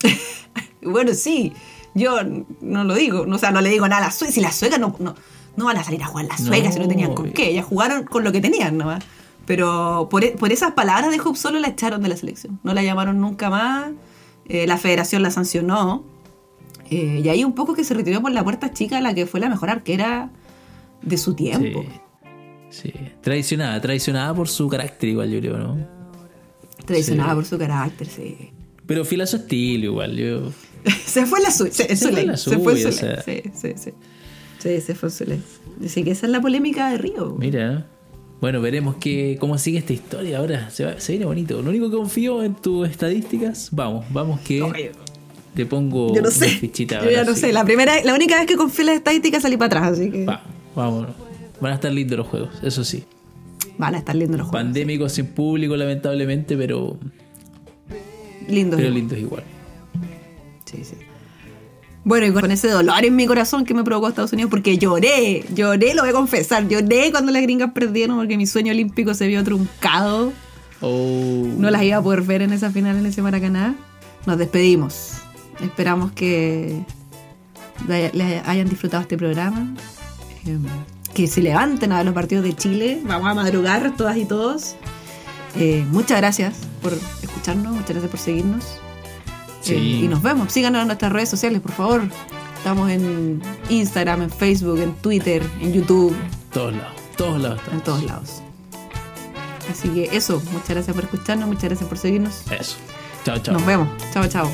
bueno, sí, yo no lo digo, o sea, no le digo nada a las suecas. Si las suecas no, no, no van a salir a jugar las suecas si no tenían con qué, ellas jugaron con lo que tenían nomás. Pero por, por esas palabras de Hope solo la echaron de la selección, no la llamaron nunca más, eh, la federación la sancionó. eh, y ahí un poco que se retiró por la puerta chica la que fue la mejor arquera de su tiempo. Sí. sí. Traicionada, traicionada por su carácter igual, yo creo, ¿no? Traicionada Sí. por su carácter, sí. Pero fiel a su estilo igual, yo. se fue la suya. Se, Se fue la se fue suya, su o sea. Sí, sí, sí. Sí, se fue su ley. Así que esa es la polémica de Río. Mira, Bueno, veremos que, cómo sigue esta historia ahora. Se, va- se viene bonito. Lo único que confío en tus estadísticas. Vamos, vamos que Oye, te pongo Yo no sé. una fichita Yo ahora ya no sí. sé. La primera, la única vez que confié en las estadísticas salí para atrás, así que Va, vámonos. Van a estar lindos los juegos, eso sí. van a estar lindos los juegos. Pandémicos sin público, lamentablemente, pero, Lindos. pero igual. lindos igual. Sí, sí. Bueno, y con ese dolor en mi corazón que me provocó Estados Unidos, porque lloré, lloré, lo voy a confesar, lloré cuando las gringas perdieron porque mi sueño olímpico se vio truncado. Oh, No las iba a poder ver en esa final en ese Maracaná. Nos despedimos. Esperamos que le- le hayan disfrutado este programa. Eh, que se levanten a ver los partidos de Chile. Vamos a madrugar todas y todos. Eh, muchas gracias por escucharnos, muchas gracias por seguirnos. Sí. Eh, y nos vemos. Síganos en nuestras redes sociales, por favor. Estamos en Instagram, en Facebook, en Twitter, en YouTube, todos lados, todos lados. en todos lados. Así que eso, muchas gracias por escucharnos, muchas gracias por seguirnos. Eso. Chao, chao. Nos vemos. Chao, chao.